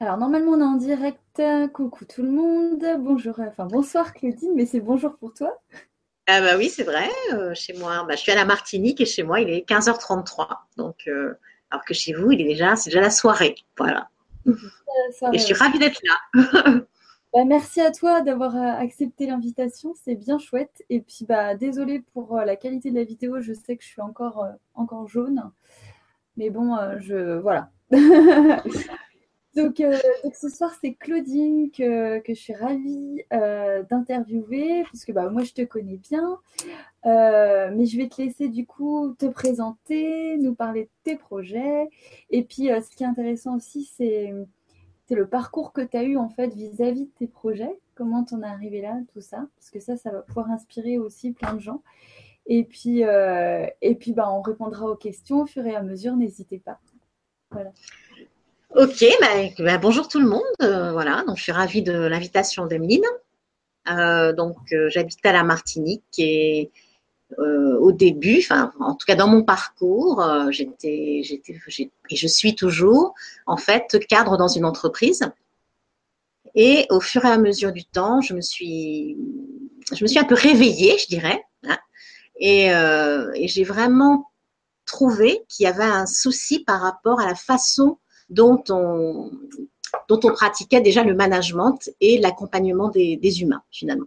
Alors normalement on est en direct. Coucou tout le monde. Bonjour, enfin bonsoir Claudine, mais c'est bonjour pour toi. Ah bah oui, c'est vrai. euh, chez moi, bah, je suis à la Martinique et chez moi, il est 15h33. Donc, euh, alors que chez vous, il est déjà, c'est déjà la soirée. Voilà. Euh, Et je suis euh, ravie d'être là. bah, merci à toi d'avoir euh, accepté l'invitation, c'est bien chouette. Et puis bah désolée pour euh, la qualité de la vidéo, je sais que je suis encore, euh, encore jaune. Mais bon, euh, je voilà. Donc, euh, donc ce soir, c'est Claudine que, je suis ravie euh, d'interviewer, puisque bah, moi, je te connais bien. Euh, mais je vais te laisser du coup te présenter, nous parler de tes projets. Et puis, ce qui est intéressant aussi, c'est le parcours que tu as eu en fait vis-à-vis de tes projets. Comment t'en es arrivé là, tout ça? Parce que ça, ça va pouvoir inspirer aussi plein de gens. Et puis, et puis bah, on répondra aux questions au fur et à mesure, n'hésitez pas. Voilà. Ok, bah, bah, bonjour tout le monde. Euh, voilà, donc je suis ravie de l'invitation d'Emeline. Euh, donc, euh, j'habite à la Martinique et euh, au début, enfin, en tout cas dans mon parcours, j'étais, et je suis toujours, en fait, cadre dans une entreprise. Et au fur et à mesure du temps, je me suis, je me suis un peu réveillée, je dirais, hein, et j'ai vraiment trouvé qu'il y avait un souci par rapport à la façon dont on, pratiquait déjà le management et l'accompagnement des, humains, finalement.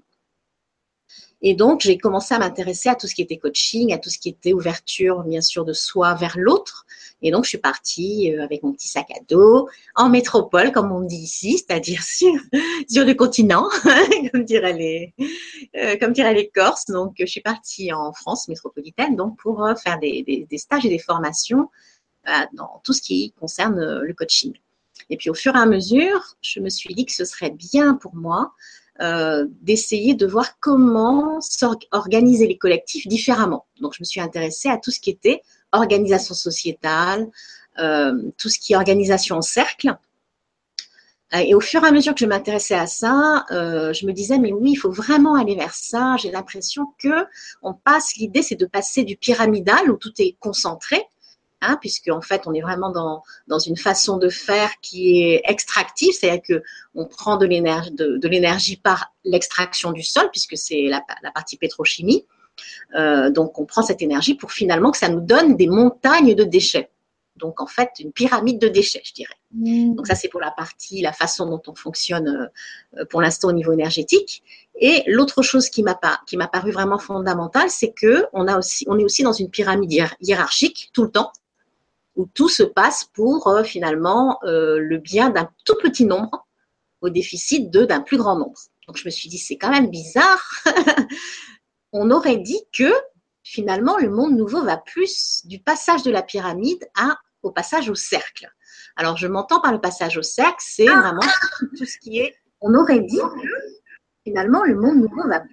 Et donc, j'ai commencé à m'intéresser à tout ce qui était coaching, à tout ce qui était ouverture, bien sûr, de soi vers l'autre. Et donc, je suis partie euh, avec mon petit sac à dos en métropole, comme on dit ici, c'est-à-dire sur, sur le continent, comme diraient les, euh, comme diraient les Corses. Donc, je suis partie en France métropolitaine, donc pour euh, faire des, stages et des formations dans tout ce qui concerne euh, le coaching. Et puis, au fur et à mesure, je me suis dit que ce serait bien pour moi euh, d'essayer de voir comment organiser les collectifs différemment. Donc, je me suis intéressée à tout ce qui était organisation sociétale, euh, tout ce qui est organisation en cercle. Et au fur et à mesure que je m'intéressais à ça, je me disais mais oui, il faut vraiment aller vers ça. J'ai l'impression que on passe. L'idée, c'est de passer du pyramidal où tout est concentré, hein, puisque en fait, on est vraiment dans dans une façon de faire qui est extractive, c'est-à-dire que on prend de l'énergie de, de l'énergie par l'extraction du sol, puisque c'est la, la partie pétrochimie. Euh, donc, on prend cette énergie pour finalement que ça nous donne des montagnes de déchets. Donc, en fait, une pyramide de déchets, je dirais. Mmh. Donc, ça, c'est pour la partie, la façon dont on fonctionne euh, pour l'instant au niveau énergétique. Et l'autre chose qui m'a qui m'a paru vraiment fondamentale, c'est que on a aussi, on est aussi dans une pyramide hiérarchique tout le temps, où tout se passe pour euh, finalement euh, le bien d'un tout petit nombre au déficit de d'un plus grand nombre. Donc, je me suis dit, c'est quand même bizarre. on aurait dit que finalement le monde nouveau va plus du passage de la pyramide à, au passage au cercle. Alors je m'entends par le passage au cercle, c'est vraiment tout ce qui est. On aurait dit que finalement le monde nouveau va.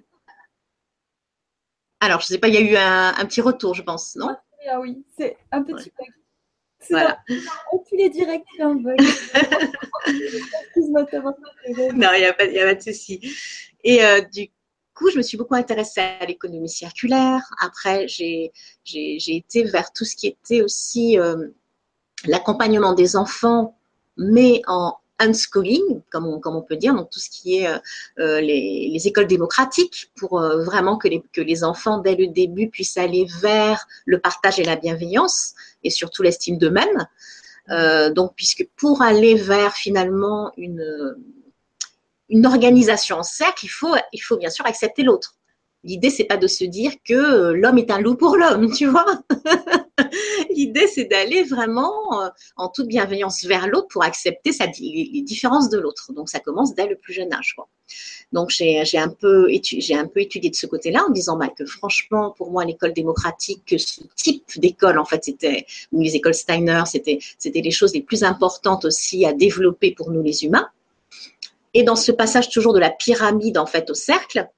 Alors je ne sais pas, il y a eu un, un, petit retour, je pense, non? Ah oui, c'est un petit ouais. Voilà. Tous les directs, non, il n'y a, a pas de souci. Et euh, du coup, je me suis beaucoup intéressée à l'économie circulaire. Après, j'ai été vers tout ce qui était aussi euh, l'accompagnement des enfants, mais en unschooling, comme on, comme on peut dire, donc tout ce qui est euh, les, les, écoles démocratiques, pour euh, vraiment que les, que les enfants, dès le début, puissent aller vers le partage et la bienveillance, et surtout l'estime d'eux-mêmes. Euh, donc, puisque pour aller vers finalement une une organisation en cercle, il faut, il faut bien sûr accepter l'autre. L'idée, c'est pas de se dire que l'homme est un loup pour l'homme, tu vois? L'idée, c'est d'aller vraiment euh, en toute bienveillance vers l'autre pour accepter sa, les différences de l'autre. Donc, ça commence dès le plus jeune âge. Donc, j'ai un, peu étudié, un peu étudié de ce côté-là en disant bah, que franchement, pour moi, l'école démocratique, que ce type d'école, en fait, c'était, ou les écoles Steiner, c'était les choses les plus importantes aussi à développer pour nous les humains. Et dans ce passage toujours de la pyramide en fait au cercle,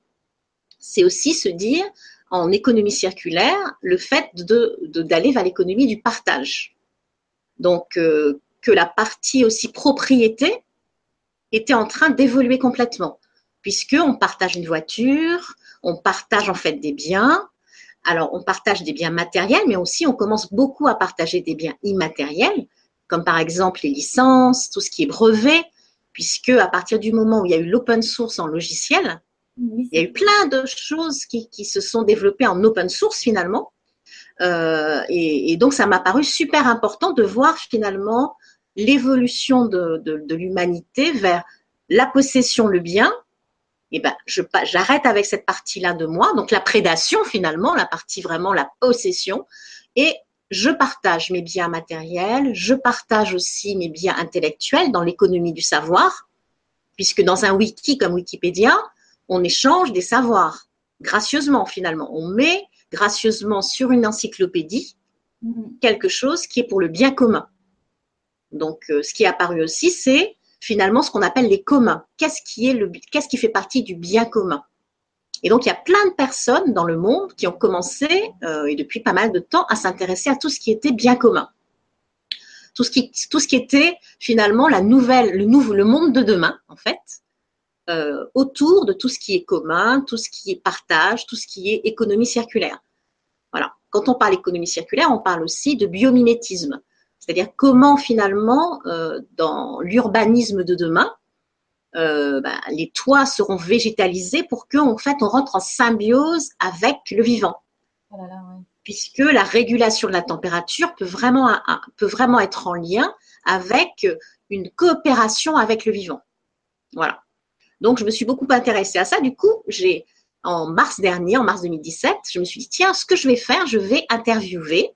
c'est aussi se dire en économie circulaire le fait de d'aller vers l'économie du partage. Donc euh, que la partie aussi propriété était en train d'évoluer complètement, puisque on partage une voiture, on partage en fait des biens. Alors on partage des biens matériels, mais aussi on commence beaucoup à partager des biens immatériels comme par exemple les licences, tout ce qui est brevet, puisque à partir du moment où il y a eu l'open source en logiciel, il y a eu plein de choses qui, se sont développées en open source finalement. Euh, et, donc, ça m'a paru super important de voir finalement l'évolution de, l'humanité vers la possession, le bien. Et ben, je, j'arrête avec cette partie-là de moi, donc la prédation finalement, la partie vraiment la possession, et je partage mes biens matériels, je partage aussi mes biens intellectuels dans l'économie du savoir, puisque dans un wiki comme Wikipédia, on échange des savoirs gracieusement finalement. On met gracieusement sur une encyclopédie mm-hmm. quelque chose qui est pour le bien commun. Donc, euh, ce qui est apparu aussi, c'est finalement ce qu'on appelle les communs. Qu'est-ce qui est le, qu'est-ce qui fait partie du bien commun? Et donc, il y a plein de personnes dans le monde qui ont commencé, euh, et depuis pas mal de temps, à s'intéresser à tout ce qui était bien commun. Tout ce qui, tout ce qui était finalement la nouvelle, le nouveau, le monde de demain, en fait, euh, autour de tout ce qui est commun, tout ce qui est partage, tout ce qui est économie circulaire. Voilà. Quand on parle économie circulaire, on parle aussi de biomimétisme, c'est-à-dire comment finalement, euh, dans l'urbanisme de demain, euh, bah, les toits seront végétalisés pour qu'en fait on rentre en symbiose avec le vivant. Oh Puisque la régulation de la température peut vraiment, peut vraiment être en lien avec une coopération avec le vivant. Voilà. Donc, je me suis beaucoup intéressée à ça. Du coup, j'ai, en mars dernier, en mars 2017, je me suis dit, tiens, ce que je vais faire, je vais interviewer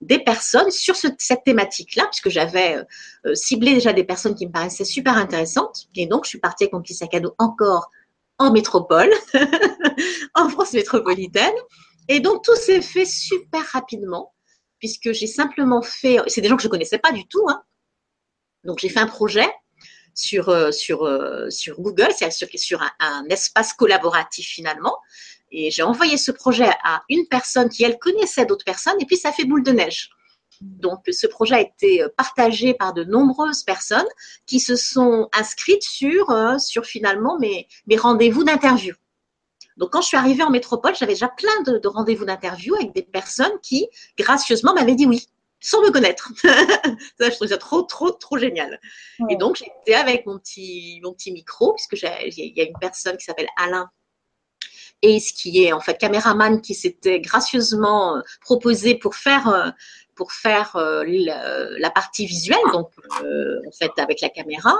des personnes sur cette thématique-là, puisque j'avais euh, euh, ciblé déjà des personnes qui me paraissaient super intéressantes. Et donc, je suis partie avec mon petit sac à dos encore en métropole, en France métropolitaine. Et donc, tout s'est fait super rapidement, puisque j'ai simplement fait, c'est des gens que je connaissais pas du tout, hein. Donc, j'ai fait un projet sur, euh, sur, euh, sur Google, c'est sur, un, espace collaboratif finalement. Et j'ai envoyé ce projet à une personne qui, elle, connaissait d'autres personnes, et puis ça fait boule de neige. Donc, ce projet a été euh, partagé par de nombreuses personnes qui se sont inscrites sur, sur finalement mes, rendez-vous d'interview. Donc, quand je suis arrivée en métropole, j'avais déjà plein de rendez-vous d'interview avec des personnes qui, gracieusement, m'avaient dit oui sans me connaître. ça, je trouve ça trop, trop, trop génial. Et donc, j'étais avec mon petit, mon petit micro, puisque il y a une personne qui s'appelle Alain et ce qui est en fait caméraman qui s'était gracieusement euh, proposé pour faire euh, pour faire euh, la, partie visuelle, donc en fait avec la caméra.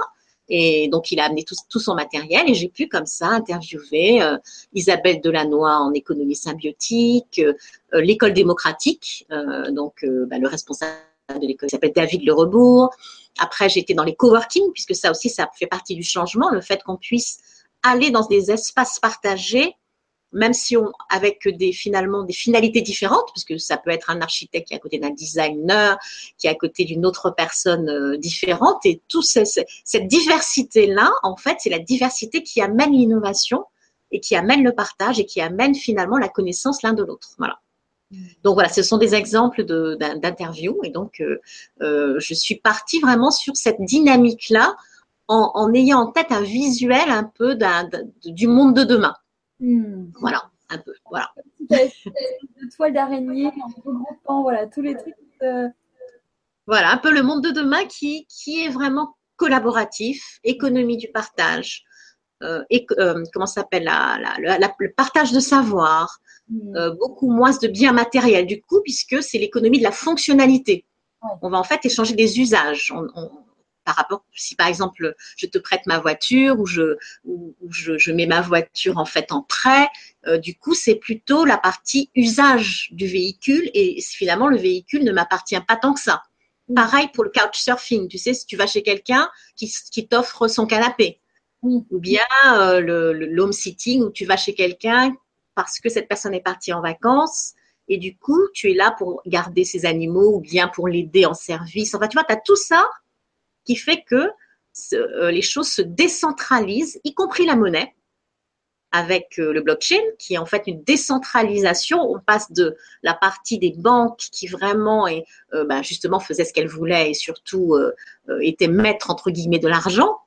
Et donc, il a amené tout, tout son matériel et j'ai pu comme ça interviewer euh, Isabelle Delannoy en économie symbiotique, euh, l'école démocratique, euh, donc bah, le responsable de l'école s'appelle David Le Rebourg. Après, j'étais dans les coworking, puisque ça aussi, ça fait partie du changement, le fait qu'on puisse aller dans des espaces partagés même si on, avec des, finalement, des finalités différentes, parce que ça peut être un architecte qui est à côté d'un designer, qui est à côté d'une autre personne euh, différente, et tout cette diversité-là, en fait, c'est la diversité qui amène l'innovation et qui amène le partage et qui amène finalement la connaissance l'un de l'autre. Voilà. Donc voilà, ce sont des exemples d'interviews et donc euh, euh, je suis partie vraiment sur cette dynamique-là en, ayant en tête un visuel un peu du monde de demain. Hmm. Voilà, un peu. Voilà. de toile d'araignée en regroupant voilà, tous les trucs. Euh. Voilà, un peu le monde de demain qui, qui est vraiment collaboratif, économie du partage, euh, et, euh, comment s'appelle la, le partage de savoir, hmm. beaucoup moins de biens matériels du coup, puisque c'est l'économie de la fonctionnalité. On va en fait échanger des usages. On, par rapport, si par exemple je te prête ma voiture ou je, ou, je, mets ma voiture en fait en prêt, euh, du coup c'est plutôt la partie usage du véhicule et finalement le véhicule ne m'appartient pas tant que ça. Pareil pour le couchsurfing, tu sais, si tu vas chez quelqu'un qui, qui t'offre son canapé, ou bien euh, le, l'home sitting où tu vas chez quelqu'un parce que cette personne est partie en vacances et du coup tu es là pour garder ses animaux ou bien pour l'aider en service. Enfin, tu vois, tu as tout ça qui fait que euh, les choses se décentralisent, y compris la monnaie, avec euh, le blockchain, qui est en fait une décentralisation. On passe de la partie des banques qui vraiment et euh, bah, justement faisait ce qu'elle voulait et surtout était maître entre guillemets de l'argent.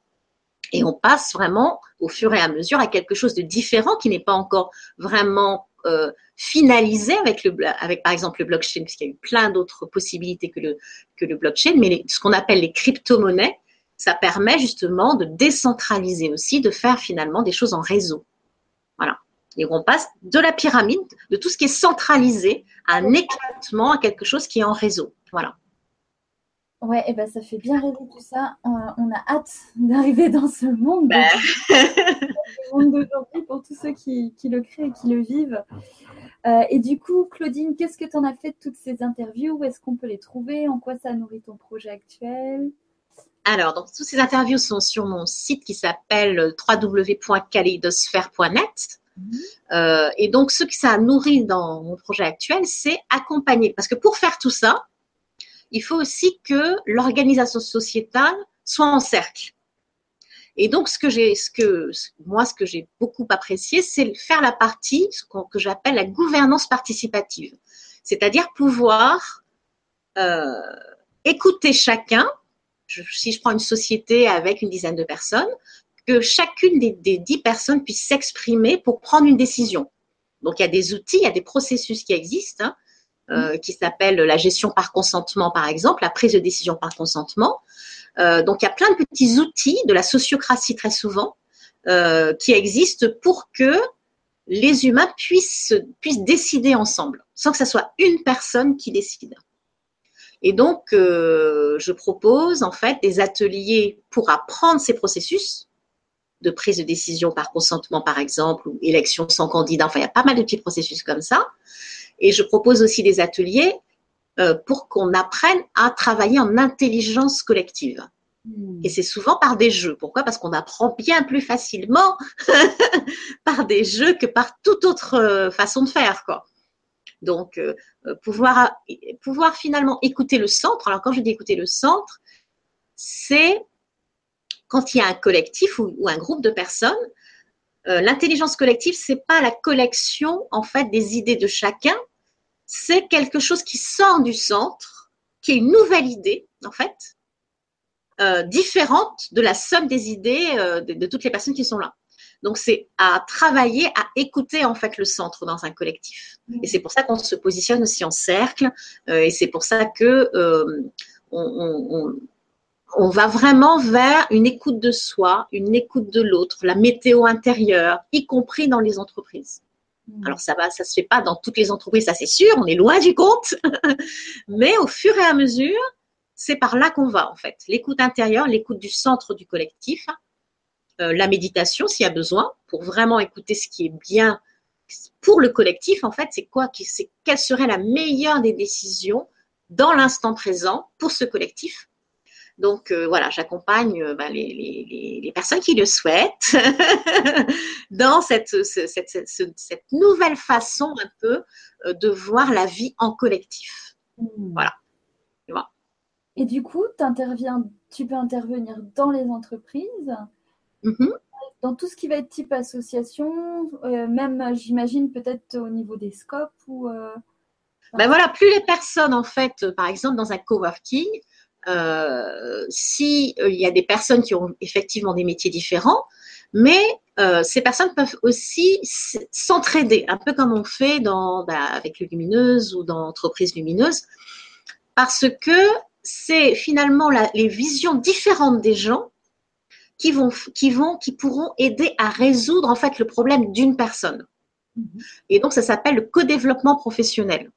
Et on passe vraiment au fur et à mesure à quelque chose de différent qui n'est pas encore vraiment euh, finalisé avec, le, avec, par exemple, le blockchain, puisqu'il y a eu plein d'autres possibilités que le, que le blockchain, mais ce qu'on appelle les crypto-monnaies, ça permet justement de décentraliser aussi, de faire finalement des choses en réseau. Voilà. Et on passe de la pyramide, de tout ce qui est centralisé, à un éclatement, à quelque chose qui est en réseau. Voilà. Ouais, et ben ça fait bien rêver tout ça. on a hâte d'arriver dans ce monde, ben. monde d'aujourd'hui pour tous ceux qui, le créent et qui le vivent. Euh, et du coup, Claudine, qu'est-ce que tu en as fait de toutes ces interviews? Où est-ce qu'on peut les trouver? En quoi ça nourrit ton projet actuel? Alors, donc, toutes ces interviews sont sur mon site qui s'appelle www.kaleidosphère.net. Mhm. Euh, et donc, ce que ça nourrit dans mon projet actuel, c'est accompagner. Parce que pour faire tout ça, il faut aussi que l'organisation sociétale soit en cercle. Et donc, ce que j'ai, moi, ce que j'ai beaucoup apprécié, c'est faire la partie ce que j'appelle la gouvernance participative, c'est-à-dire pouvoir euh, écouter chacun. si je prends une société avec une dizaine de personnes, que chacune des, dix personnes puisse s'exprimer pour prendre une décision. Donc, il y a des outils, il y a des processus qui existent. Hein. Euh, qui s'appelle la gestion par consentement, par exemple, la prise de décision par consentement. Euh, donc, il y a plein de petits outils de la sociocratie très souvent euh, qui existent pour que les humains puissent, puissent décider ensemble, sans que ce soit une personne qui décide. Et donc, je propose en fait des ateliers pour apprendre ces processus de prise de décision par consentement, par exemple, ou élection sans candidat. Enfin, il y a pas mal de petits processus comme ça. Et je propose aussi des ateliers euh, pour qu'on apprenne à travailler en intelligence collective. Hmm. Et c'est souvent par des jeux. Pourquoi? Parce qu'on apprend bien plus facilement par des jeux que par toute autre euh, façon de faire. Quoi. Donc, euh, pouvoir, pouvoir finalement écouter le centre. Alors, quand je dis écouter le centre, c'est quand il y a un collectif ou, ou un groupe de personnes euh, l'intelligence collective, c'est pas la collection en fait des idées de chacun, c'est quelque chose qui sort du centre, qui est une nouvelle idée en fait, euh, différente de la somme des idées euh, de, toutes les personnes qui sont là. Donc c'est à travailler, à écouter en fait le centre dans un collectif. Et c'est pour ça qu'on se positionne aussi en cercle. et c'est pour ça que on, on va vraiment vers une écoute de soi, une écoute de l'autre, la météo intérieure, y compris dans les entreprises. Hmm. Alors ça va, ça se fait pas dans toutes les entreprises, ça c'est sûr, on est loin du compte, mais au fur et à mesure, c'est par là qu'on va en fait. L'écoute intérieure, l'écoute du centre du collectif, euh, la méditation s'il y a besoin, pour vraiment écouter ce qui est bien pour le collectif en fait, c'est quoi, c'est quelle serait la meilleure des décisions dans l'instant présent pour ce collectif donc euh, voilà, j'accompagne euh, ben, les, personnes qui le souhaitent dans cette, nouvelle façon un peu euh, de voir la vie en collectif. Hmm. Voilà. Et du coup, tu peux intervenir dans les entreprises, mm-hmm. dans tout ce qui va être type association, même j'imagine peut-être au niveau des scopes ou. Ben voilà, plus les personnes en fait, par exemple dans un coworking, euh, si euh, il y a des personnes qui ont effectivement des métiers différents, mais euh, ces personnes peuvent aussi s'entraider, un peu comme on fait dans, bah, avec Lumineuse ou dans Entreprise Lumineuse, parce que c'est finalement les visions différentes des gens qui vont, qui vont, qui pourront aider à résoudre en fait le problème d'une personne. Mm-hmm. Et donc ça s'appelle le co-développement professionnel.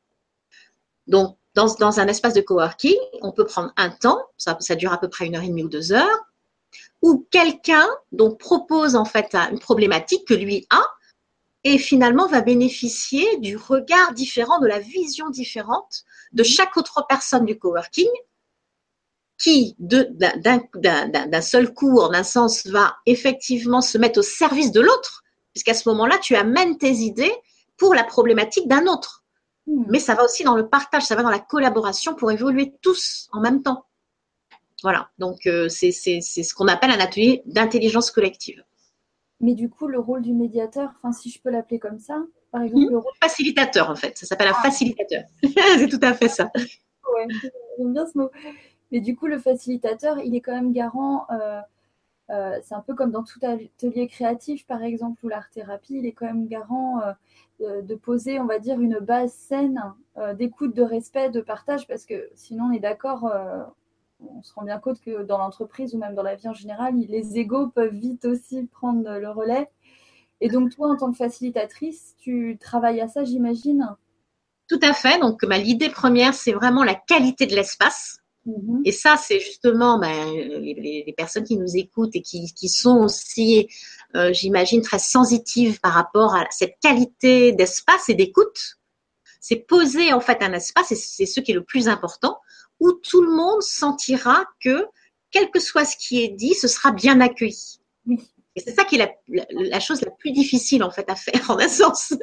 Donc dans, un espace de coworking, on peut prendre un temps, ça, dure à peu près une heure et demie ou deux heures, où quelqu'un donc propose en fait une problématique que lui a et finalement va bénéficier du regard différent, de la vision différente de chaque autre personne du coworking qui, d'un seul coup, en un sens, va effectivement se mettre au service de l'autre, puisqu'à ce moment-là, tu amènes tes idées pour la problématique d'un autre. Hmm. Mais ça va aussi dans le partage, ça va dans la collaboration pour évoluer tous en même temps. Voilà, donc euh, c'est ce qu'on appelle un atelier d'intelligence collective. Mais du coup, le rôle du médiateur, enfin si je peux l'appeler comme ça, par exemple, le rôle... Facilitateur en fait, ça s'appelle un ah. facilitateur. c'est tout à fait ça. Ouais, j'aime bien ce mot. Mais du coup, le facilitateur, il est quand même garant euh, euh, c'est un peu comme dans tout atelier créatif, par exemple, ou l'art-thérapie, il est quand même garant euh, de poser, on va dire, une base saine d'écoute, de respect, de partage, parce que sinon, on est d'accord, on se rend bien compte que dans l'entreprise ou même dans la vie en général, les égaux peuvent vite aussi prendre le relais. Et donc, toi, en tant que facilitatrice, tu travailles à ça, j'imagine? Tout à fait. Donc, bah, l'idée première, c'est vraiment la qualité de l'espace. Mhm. Et ça, c'est justement ben, les, personnes qui nous écoutent et qui, sont aussi, euh, j'imagine, très sensitives par rapport à cette qualité d'espace et d'écoute. C'est poser en fait un espace, et c'est ce qui est le plus important, où tout le monde sentira que, quel que soit ce qui est dit, ce sera bien accueilli. Et c'est ça qui est la, chose la plus difficile en fait à faire en un sens.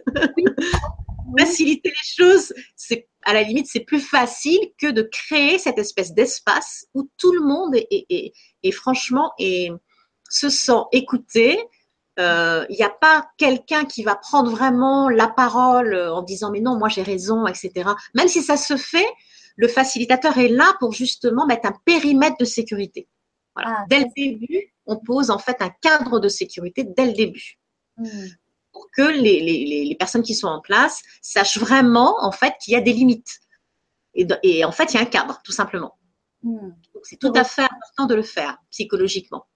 Faciliter les choses, c'est à la limite, c'est plus facile que de créer cette espèce d'espace où tout le monde est, franchement et se sent écouté. Il euh, n'y a pas quelqu'un qui va prendre vraiment la parole en disant mais non, moi j'ai raison, etc. Même si ça se fait, le facilitateur est là pour justement mettre un périmètre de sécurité. Voilà. Ah, dès le début, on pose en fait un cadre de sécurité dès le début. Hmm pour que les, personnes qui sont en place sachent vraiment en fait qu'il y a des limites. Et, en fait, il y a un cadre, tout simplement. Hmm. c'est tout à fait important de le faire psychologiquement.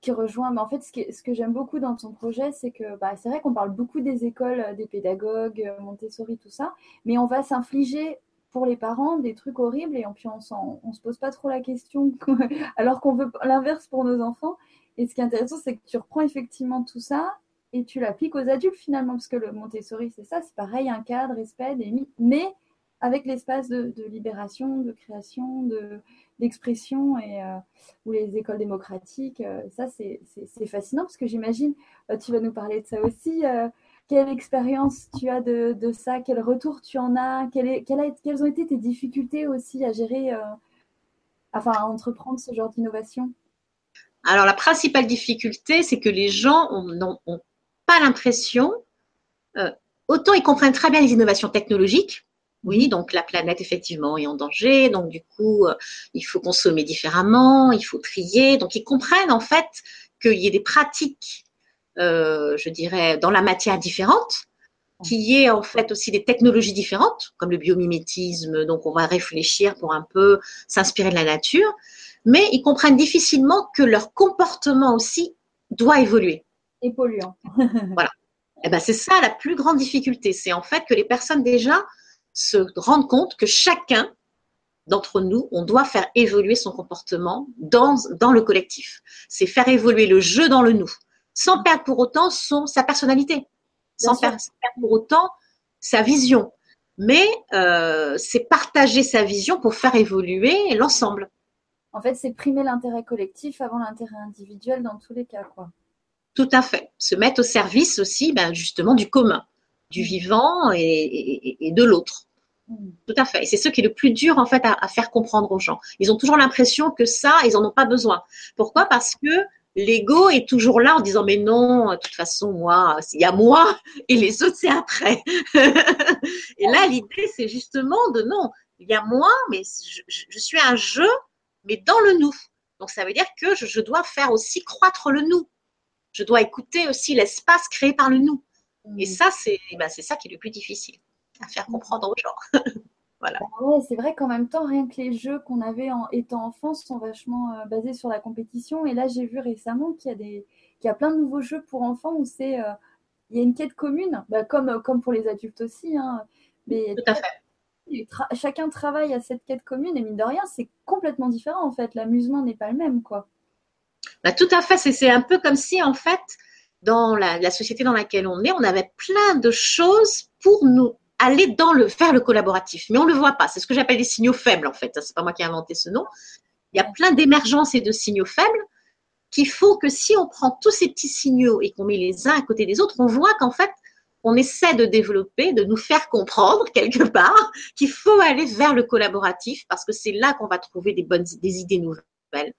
Qui rejoint, mais en fait, ce, que j'aime beaucoup dans ton projet, c'est que bah, c'est vrai qu'on parle beaucoup des écoles, des pédagogues, euh, Montessori, tout ça, mais on va s'infliger pour les parents des trucs horribles et puis on ne se pose pas trop la question alors qu'on veut l'inverse pour nos enfants. Et ce qui est intéressant, c'est que tu reprends effectivement tout ça et tu l'appliques aux adultes finalement, parce que le Montessori, c'est ça, c'est pareil, un cadre, respect, des mais avec l'espace de, libération, de création, de, d'expression, et, euh, ou les écoles démocratiques. Euh, ça, c'est, fascinant, parce que j'imagine, euh, tu vas nous parler de ça aussi. quelle expérience tu as de, ça Quel retour tu en as quelle Quelles ont été tes difficultés aussi à gérer, enfin, à entreprendre ce genre d'innovation? Alors la principale difficulté, c'est que les gens ont, ont, pas l'impression, euh, autant ils comprennent très bien les innovations technologiques, oui, donc la planète effectivement est en danger, donc du coup euh, il faut consommer différemment, il faut trier, donc ils comprennent en fait qu'il y ait des pratiques, euh, je dirais, dans la matière différente, qu'il y ait en fait aussi des technologies différentes, comme le biomimétisme, donc on va réfléchir pour un peu s'inspirer de la nature, mais ils comprennent difficilement que leur comportement aussi doit évoluer et polluant. voilà. Et eh ben, c'est ça la plus grande difficulté. C'est en fait que les personnes déjà se rendent compte que chacun d'entre nous, on doit faire évoluer son comportement dans, dans le collectif. C'est faire évoluer le jeu dans le nous, sans perdre pour autant son, sa personnalité, sans perdre, pour autant sa vision. Mais euh, c'est partager sa vision pour faire évoluer l'ensemble. En fait, c'est primer l'intérêt collectif avant l'intérêt individuel dans tous les cas. Quoi. Tout à fait. Se mettre au service aussi, ben, justement, du commun, du vivant et, de l'autre. Tout à fait. Et c'est ce qui est le plus dur, en fait, à, faire comprendre aux gens. Ils ont toujours l'impression que ça, ils n'en ont pas besoin. Pourquoi? Parce que l'ego est toujours là en disant mais non, de toute façon, moi, il y a moi et les autres, c'est après. et là, l'idée, c'est justement de non, il y a moi, mais je, suis un jeu, mais dans le nous. Donc, ça veut dire que je dois faire aussi croître le nous je dois écouter aussi l'espace créé par le nous. Et mm. ça, c'est ça qui est le plus difficile à faire comprendre aux gens. voilà. Bah c'est vrai qu'en même temps, rien que les jeux qu'on avait en étant enfant sont vachement euh, basés sur la compétition. Et là, j'ai vu récemment qu'il y a des y a plein de nouveaux jeux pour enfants où c'est euh, il y a une quête commune, bah, comme, comme pour les adultes aussi. Hein. Mais Tout à fait. chacun travaille à cette quête commune et mine de rien, c'est complètement différent en fait. L'amusement n'est pas le même, quoi. Bah, tout à fait. C'est un peu comme si, en fait, dans la, société dans laquelle on est, on avait plein de choses pour nous aller dans le, faire le collaboratif. Mais on ne le voit pas. C'est ce que j'appelle des signaux faibles, en fait. C'est pas moi qui ai inventé ce nom. Il y a plein d'émergences et de signaux faibles qu'il faut que si on prend tous ces petits signaux et qu'on met les uns à côté des autres, on voit qu'en fait, on essaie de développer, de nous faire comprendre quelque part qu'il faut aller vers le collaboratif parce que c'est là qu'on va trouver des bonnes, des idées nouvelles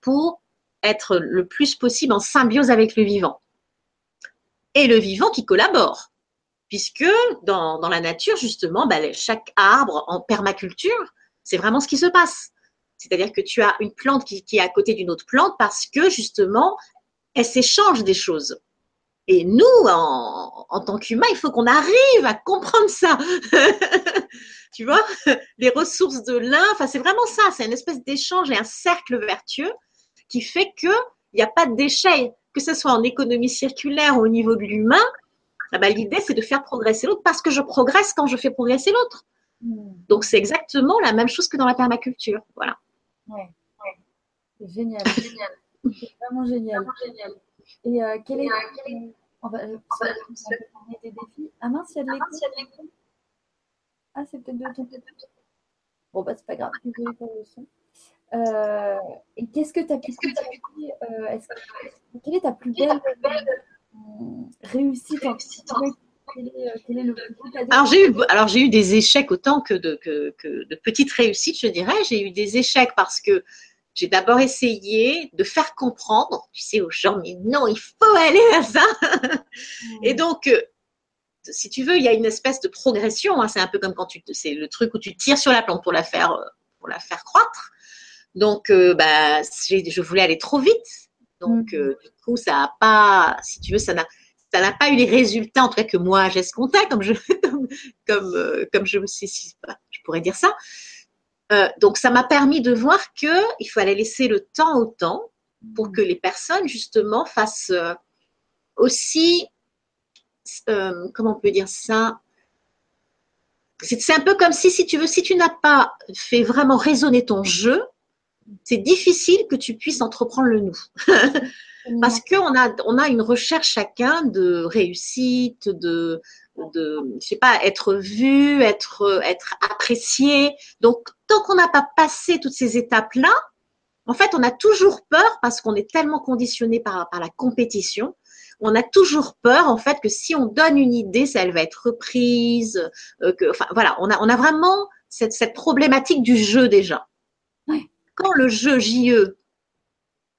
pour être le plus possible en symbiose avec le vivant. Et le vivant qui collabore, puisque dans, la nature, justement, bah, chaque arbre en permaculture, c'est vraiment ce qui se passe. C'est-à-dire que tu as une plante qui, est à côté d'une autre plante parce que justement, elles s'échangent des choses. Et nous, en, en tant qu'humains, il faut qu'on arrive à comprendre ça. tu vois, les ressources de l'un, c'est vraiment ça. C'est une espèce d'échange et un cercle vertueux qui fait qu'il n'y a pas de déchets, que ce soit en économie circulaire ou au niveau de l'humain. Ah bah, L'idée, c'est de faire progresser l'autre parce que je progresse quand je fais progresser l'autre. Hmm. Donc, c'est exactement la même chose que dans la permaculture. Voilà. Ouais, C'est génial. génial. C'est vraiment génial. Vraiment génial. Et euh, quel est. On va, euh, on va, des défis. Ah mince, il y a de l'écho. Ah, c'est peut-être de ton Bon, bah, c'est pas grave. Désolée pour le son. Euh, et qu'est-ce que tu as pu euh, Quelle est ta plus belle réussite en alors j'ai eu, alors j'ai eu des échecs autant que de, que, que de petites réussites, je dirais. J'ai eu des échecs parce que j'ai d'abord essayé de faire comprendre, tu sais, aux gens, mais non, il faut aller vers ça. Et donc, euh, si tu veux, il y a une espèce de progression. Hein. c'est un peu comme quand tu, c'est le truc où tu tires sur la plante pour la faire, euh, pour la faire croître. Donc, euh, bah, je voulais aller trop vite. Donc, mm. du coup, ça n'a pas, si tu veux, ça n'a, ça n'a pas eu les résultats, en tout cas que moi j'escomptais, comme je, comme, comme, comme je, je pourrais dire ça. Euh, donc, ça m'a permis de voir qu'il fallait laisser le temps au temps pour que les personnes, justement, fassent euh, aussi, euh, comment on peut dire ça? C'est un peu comme si, si tu veux, si tu n'as pas fait vraiment résonner ton jeu, c'est difficile que tu puisses entreprendre le nous. Parce qu'on a, on a une recherche chacun de réussite, de, de, je sais pas, être vu, être, être apprécié. Donc, tant qu'on n'a pas passé toutes ces étapes-là, en fait, on a toujours peur parce qu'on est tellement conditionné par, par la compétition. On a toujours peur, en fait, que si on donne une idée, ça, elle va être reprise. Euh, que, enfin, voilà, on a, on a vraiment cette, cette problématique du jeu déjà. Quand le jeu JE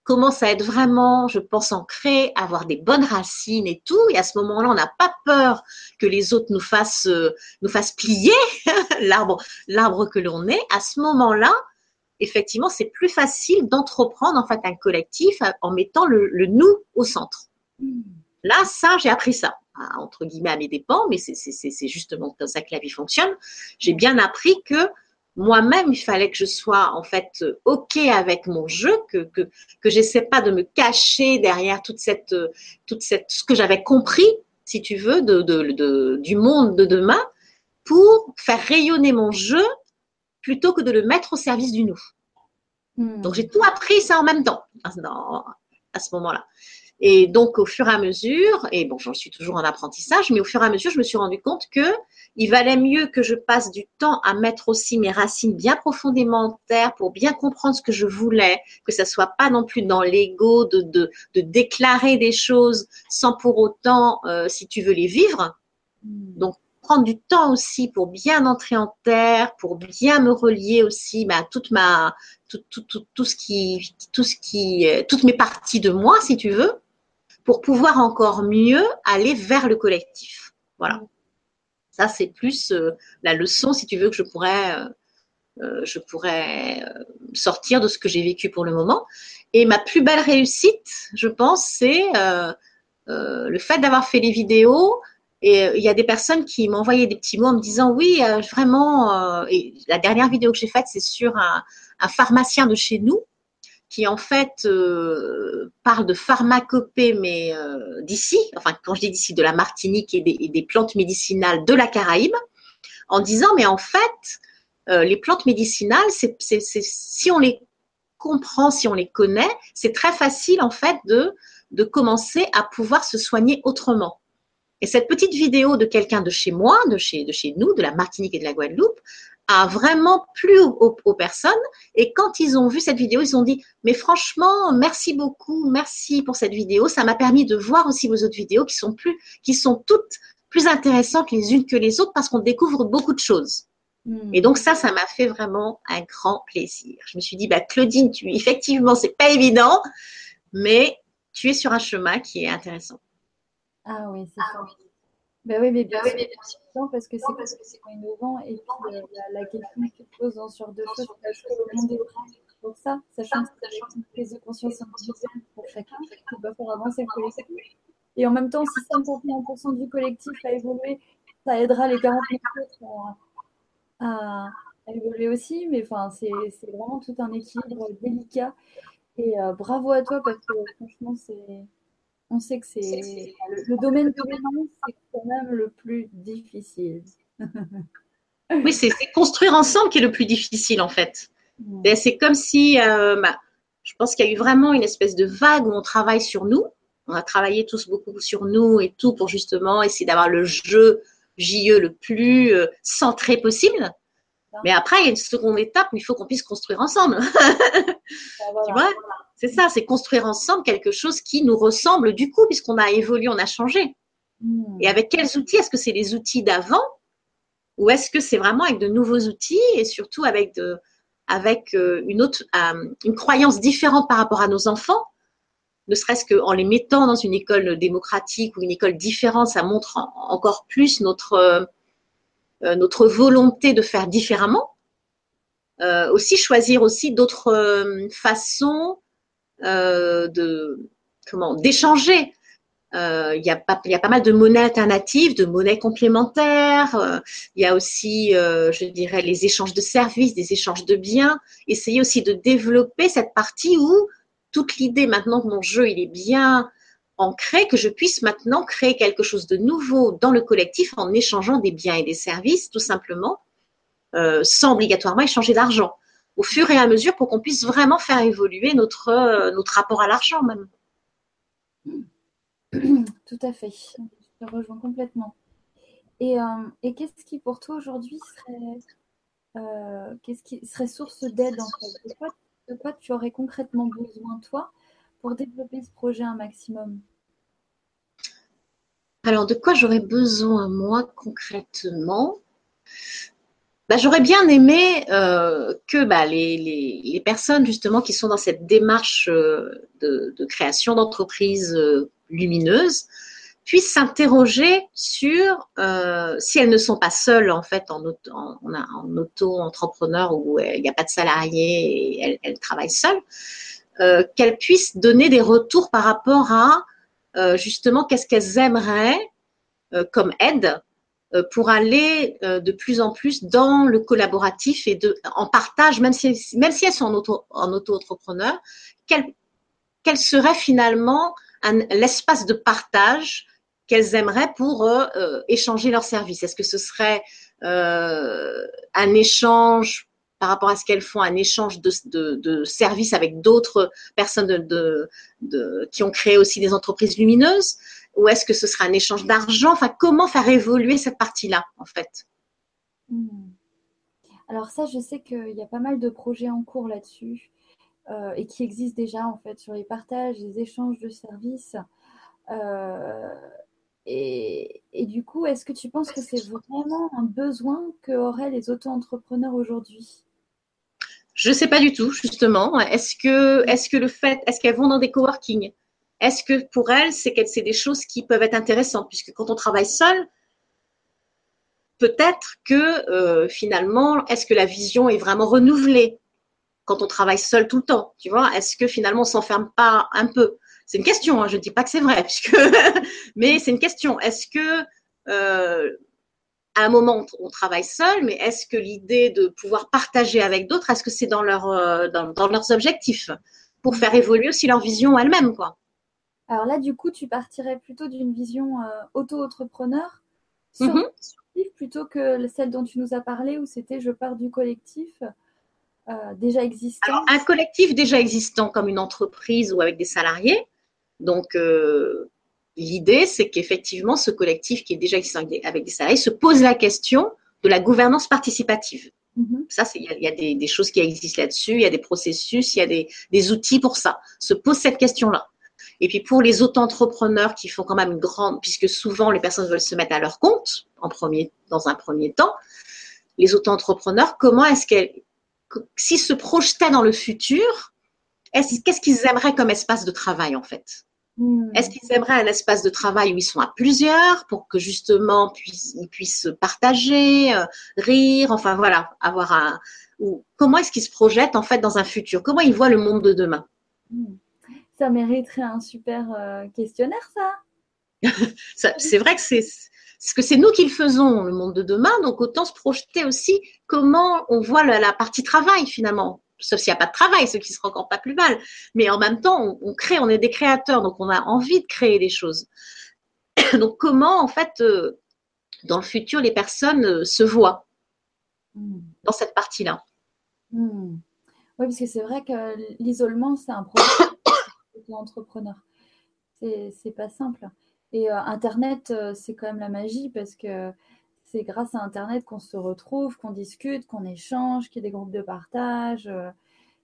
commence à être vraiment, je pense, ancré, avoir des bonnes racines et tout. Et à ce moment-là, on n'a pas peur que les autres nous fassent, euh, nous fassent plier l'arbre, l'arbre que l'on est. À ce moment-là, effectivement, c'est plus facile d'entreprendre en fait un collectif en mettant le, le nous au centre. Là, ça, j'ai appris ça entre guillemets à mes dépens, mais c'est justement comme ça que la vie fonctionne. J'ai bien appris que moi-même, il fallait que je sois en fait ok avec mon jeu, que que que j'essaie pas de me cacher derrière toute cette toute cette ce que j'avais compris, si tu veux, de, de, du monde de demain, pour faire rayonner mon jeu plutôt que de le mettre au service du nous. Hmm. Donc j'ai tout appris ça en même temps à ce moment-là. Et donc, au fur et à mesure, et bon, j'en suis toujours en apprentissage, mais au fur et à mesure, je me suis rendu compte que il valait mieux que je passe du temps à mettre aussi mes racines bien profondément en terre pour bien comprendre ce que je voulais, que ça soit pas non plus dans l'ego de, de, de, déclarer des choses sans pour autant, euh, si tu veux, les vivre. Hmm. Donc, prendre du temps aussi pour bien entrer en terre, pour bien me relier aussi bah, toute ma, tout, tout, tout, tout ce qui, tout ce qui, euh, toutes mes parties de moi, si tu veux pour pouvoir encore mieux aller vers le collectif. Voilà. Ça, c'est plus euh, la leçon, si tu veux, que je pourrais, euh, euh, je pourrais sortir de ce que j'ai vécu pour le moment. Et ma plus belle réussite, je pense, c'est le fait d'avoir fait les vidéos. Et il y a des personnes qui envoyé des petits mots en me disant oui, vraiment. la dernière vidéo que j'ai faite, c'est sur un pharmacien de chez nous qui en fait euh, parle de pharmacopée, mais euh, d'ici, enfin quand je dis d'ici, de la Martinique et des, plantes médicinales de la Caraïbe, en disant mais en fait, euh, les plantes médicinales, c'est, si on les comprend, si on les connaît, c'est très facile en fait de, de commencer à pouvoir se soigner autrement. Et cette petite vidéo de quelqu'un de chez moi, de chez, de chez nous, de la Martinique et de la Guadeloupe, a vraiment plu aux, personnes. Et quand ils ont vu cette vidéo, ils ont dit, mais franchement, merci beaucoup, merci pour cette vidéo. Ça m'a permis de voir aussi vos autres vidéos qui sont plus, qui sont toutes plus intéressantes les unes que les autres parce qu'on découvre beaucoup de choses. Hmm. Et donc ça, ça m'a fait vraiment un grand plaisir. Je me suis dit, bah Claudine, tu effectivement, c'est pas évident, mais tu es sur un chemin qui est intéressant. Ah oui, c'est ça. Ben oui, mais bien, sûr, parce que c'est innovant et puis euh, la, question qui se pose sur deux choses, est-ce que le monde est prêt pour ça, sachant que c'est une prise de conscience individuelle pour chacun qui va faire avancer le collectif. Et en même temps, si 51% du collectif a évolué, ça aidera les 49 autres à, évoluer aussi. Mais enfin, c'est vraiment tout un équilibre délicat. Et euh, bravo à toi parce que franchement, c'est on sait que c'est le, domaine de l'élément, c'est quand même le plus difficile. oui, c'est construire ensemble qui est le plus difficile en fait. C'est comme si, euh, bah, je pense qu'il y a eu vraiment une espèce de vague où on travaille sur nous. On a travaillé tous beaucoup sur nous et tout pour justement essayer d'avoir le jeu JE le plus euh, centré possible. Mais après, il y a une seconde étape où il faut qu'on puisse construire ensemble. Bah, tu vois? C'est ça, c'est construire ensemble quelque chose qui nous ressemble du coup, puisqu'on a évolué, on a changé. Hmm. Et avec quels outils? Est-ce que c'est les outils d'avant? Ou est-ce que c'est vraiment avec de nouveaux outils? Et surtout avec, de, avec euh, une, autre, euh, une croyance différente par rapport à nos enfants? Ne serait-ce qu'en les mettant dans une école démocratique ou une école différente, ça montre encore plus notre, euh, notre volonté de faire différemment. aussi choisir aussi d'autres façons de comment d'échanger. Euh, il y, a pas, y a pas mal de monnaies alternatives, de monnaies complémentaires. Euh, il y a aussi, je dirais, les échanges de services, des échanges de biens. Essayer aussi de développer cette partie où toute l'idée maintenant que mon jeu il est bien ancré, que je puisse maintenant créer quelque chose de nouveau dans le collectif en échangeant des biens et des services, tout simplement, sans obligatoirement échanger d'argent au fur et à mesure pour qu'on puisse vraiment faire évoluer notre, euh, notre rapport à l'argent même. Tout à fait, je te rejoins complètement. Et, euh, qu'est-ce qui pour toi aujourd'hui serait, euh, qu'est-ce qui serait source d'aide en fait? De quoi, de quoi tu aurais concrètement besoin toi pour développer ce projet un maximum? Alors, de quoi j'aurais besoin, moi, concrètement? Bah, j'aurais bien aimé euh, que bah, les, personnes justement qui sont dans cette démarche euh, de, création d'entreprises euh, lumineuses puissent s'interroger sur si elles ne sont pas seules en fait en, auto-entrepreneur où il n'y a pas de salariés et elles, travaillent seules, qu'elles puissent donner des retours par rapport à justement qu'est-ce qu'elles aimeraient comme aide euh, pour aller euh, de plus en plus dans le collaboratif et de, en partage, même si, même si elles sont en, auto, en auto-entrepreneur, quel, quel serait finalement l'espace de partage qu'elles aimeraient pour euh, échanger leurs services? Est-ce que ce serait un échange par rapport à ce qu'elles font, un échange de, services avec d'autres personnes qui ont créé aussi des entreprises lumineuses ou est-ce que ce sera un échange d'argent? Enfin, comment faire évoluer cette partie-là, en fait? Hmm. Alors ça, je sais qu'il y a pas mal de projets en cours là-dessus euh, et qui existent déjà, en fait, sur les partages, les échanges de services. Euh, et, du coup, est-ce que tu penses que c'est vraiment un besoin qu'auraient les auto-entrepreneurs aujourd'hui? Je ne sais pas du tout, justement. Est-ce que, est que le fait, est-ce qu'elles vont dans des coworking? Est-ce que pour elle, c'est c'est des choses qui peuvent être intéressantes? Puisque quand on travaille seul, peut-être que euh, finalement, est-ce que la vision est vraiment renouvelée quand on travaille seul tout le temps? Tu vois Est-ce que finalement, on s'enferme pas un peu? C'est une question. Hein, je ne dis pas que c'est vrai, mais c'est une question. Est-ce que euh, à un moment on travaille seul, mais est-ce que l'idée de pouvoir partager avec d'autres, est-ce que c'est dans, leur, euh, dans, dans, leurs objectifs pour faire évoluer aussi leur vision elle-même, quoi? Alors là, du coup, tu partirais plutôt d'une vision euh, auto-entrepreneur mhm. plutôt que celle dont tu nous as parlé où c'était je pars du collectif euh, déjà existant. un collectif déjà existant comme une entreprise ou avec des salariés. Donc, euh, l'idée, c'est qu'effectivement, ce collectif qui est déjà existant avec des salariés se pose la question de la gouvernance participative. Mhm. Ça, il y a, des, choses qui existent là-dessus, il y a des processus, il y a des, des outils pour ça. Se pose cette question-là. Et puis pour les auto-entrepreneurs qui font quand même une grande, puisque souvent les personnes veulent se mettre à leur compte en premier, dans un premier temps, les auto-entrepreneurs, comment est-ce qu'elles, s'ils se projetaient dans le futur, qu'est-ce qu'ils aimeraient comme espace de travail en fait? Hmm. Est-ce qu'ils aimeraient un espace de travail où ils sont à plusieurs pour que justement ils puissent partager, euh, rire, enfin voilà, avoir un. Ou comment est-ce qu'ils se projettent en fait dans un futur? Comment ils voient le monde de demain? Hmm. Ça mériterait un super euh, questionnaire, ça. c'est vrai que c'est ce que c'est nous qui le faisons, le monde de demain, donc autant se projeter aussi comment on voit la partie travail finalement sauf s'il n'y a pas de travail, ce qui sera encore pas plus mal. Mais en même temps, on, crée, on est des créateurs, donc on a envie de créer des choses. donc comment, en fait, euh, dans le futur, les personnes euh, se voient hmm. dans cette partie-là? Hmm. Oui, parce que c'est vrai que l'isolement, c'est un problème pour l'entrepreneur. C'est pas simple. Et euh, Internet, c'est quand même la magie parce que c'est grâce à Internet qu'on se retrouve, qu'on discute, qu'on échange, qu'il y ait des groupes de partage. Euh,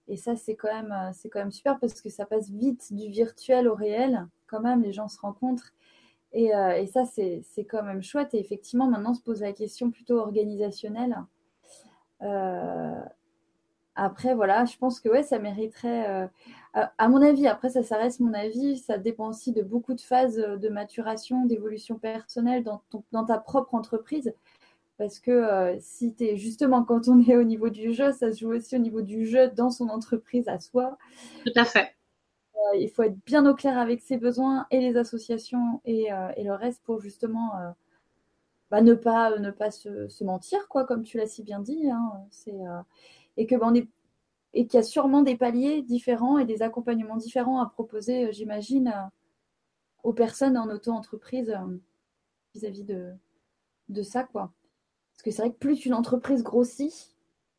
et ça, c'est quand, même, euh, quand même super parce que ça passe vite du virtuel au réel. Quand même, les gens se rencontrent. Et, euh, ça, c'est, c'est quand même chouette. Et effectivement, maintenant, on se pose la question plutôt organisationnelle. après, voilà, je pense que ouais, ça mériterait, à mon avis, après ça, ça reste mon avis, ça dépend aussi de beaucoup de phases de maturation, d'évolution personnelle dans, dans ta propre entreprise. Parce que euh, si tu es justement, quand on est au niveau du jeu, ça se joue aussi au niveau du jeu dans son entreprise à soi. Tout à fait. Euh, il faut être bien au clair avec ses besoins et les associations et, euh, et le reste pour justement bah, ne pas, ne pas se, se, mentir, quoi, comme tu l'as si bien dit. Hein, et que bah, on est et qu'il y a sûrement des paliers différents et des accompagnements différents à proposer, euh, j'imagine, euh, aux personnes en auto-entreprise euh, vis-à-vis de, ça, quoi. Parce que c'est vrai que plus une entreprise grossit,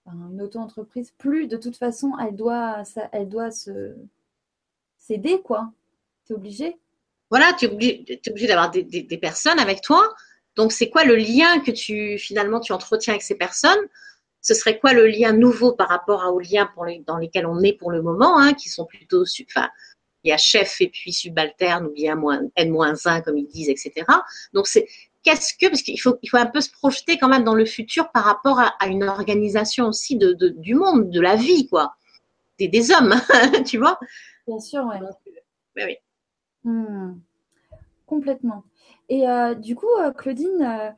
une auto-entreprise, plus de toute façon, elle doit, elle doit se céder, quoi. C'est obligé. Voilà, tu es obligé, obligé d'avoir des, des, personnes avec toi. Donc, c'est quoi le lien que tu, finalement, tu entretiens avec ces personnes? Ce serait quoi le lien nouveau par rapport aux liens dans lesquels on est pour le moment, hein, qui sont plutôt, enfin, il y a chef et puis subalterne ou bien N-1 comme ils disent, etc. Donc c'est qu'est-ce que, parce qu'il faut, il faut un peu se projeter quand même dans le futur par rapport à, une organisation aussi de, du monde, de la vie, quoi, des, des hommes, tu vois Bien sûr, ouais. oui, oui. Hmm. Complètement. Et euh, du coup, euh, Claudine, euh,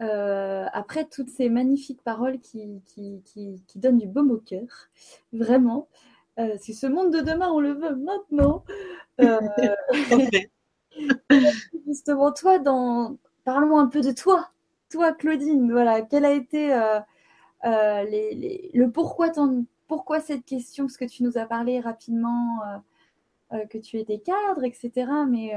euh, après toutes ces magnifiques paroles qui, qui, qui, donnent du baume au cœur, vraiment, euh, si ce monde de demain, on le veut maintenant. Euh, justement, toi, dans... parlons un peu de toi. Toi, Claudine, voilà, quel a été les, le pourquoi, pourquoi cette question? Parce que tu nous as parlé rapidement que tu étais cadre, etc. Mais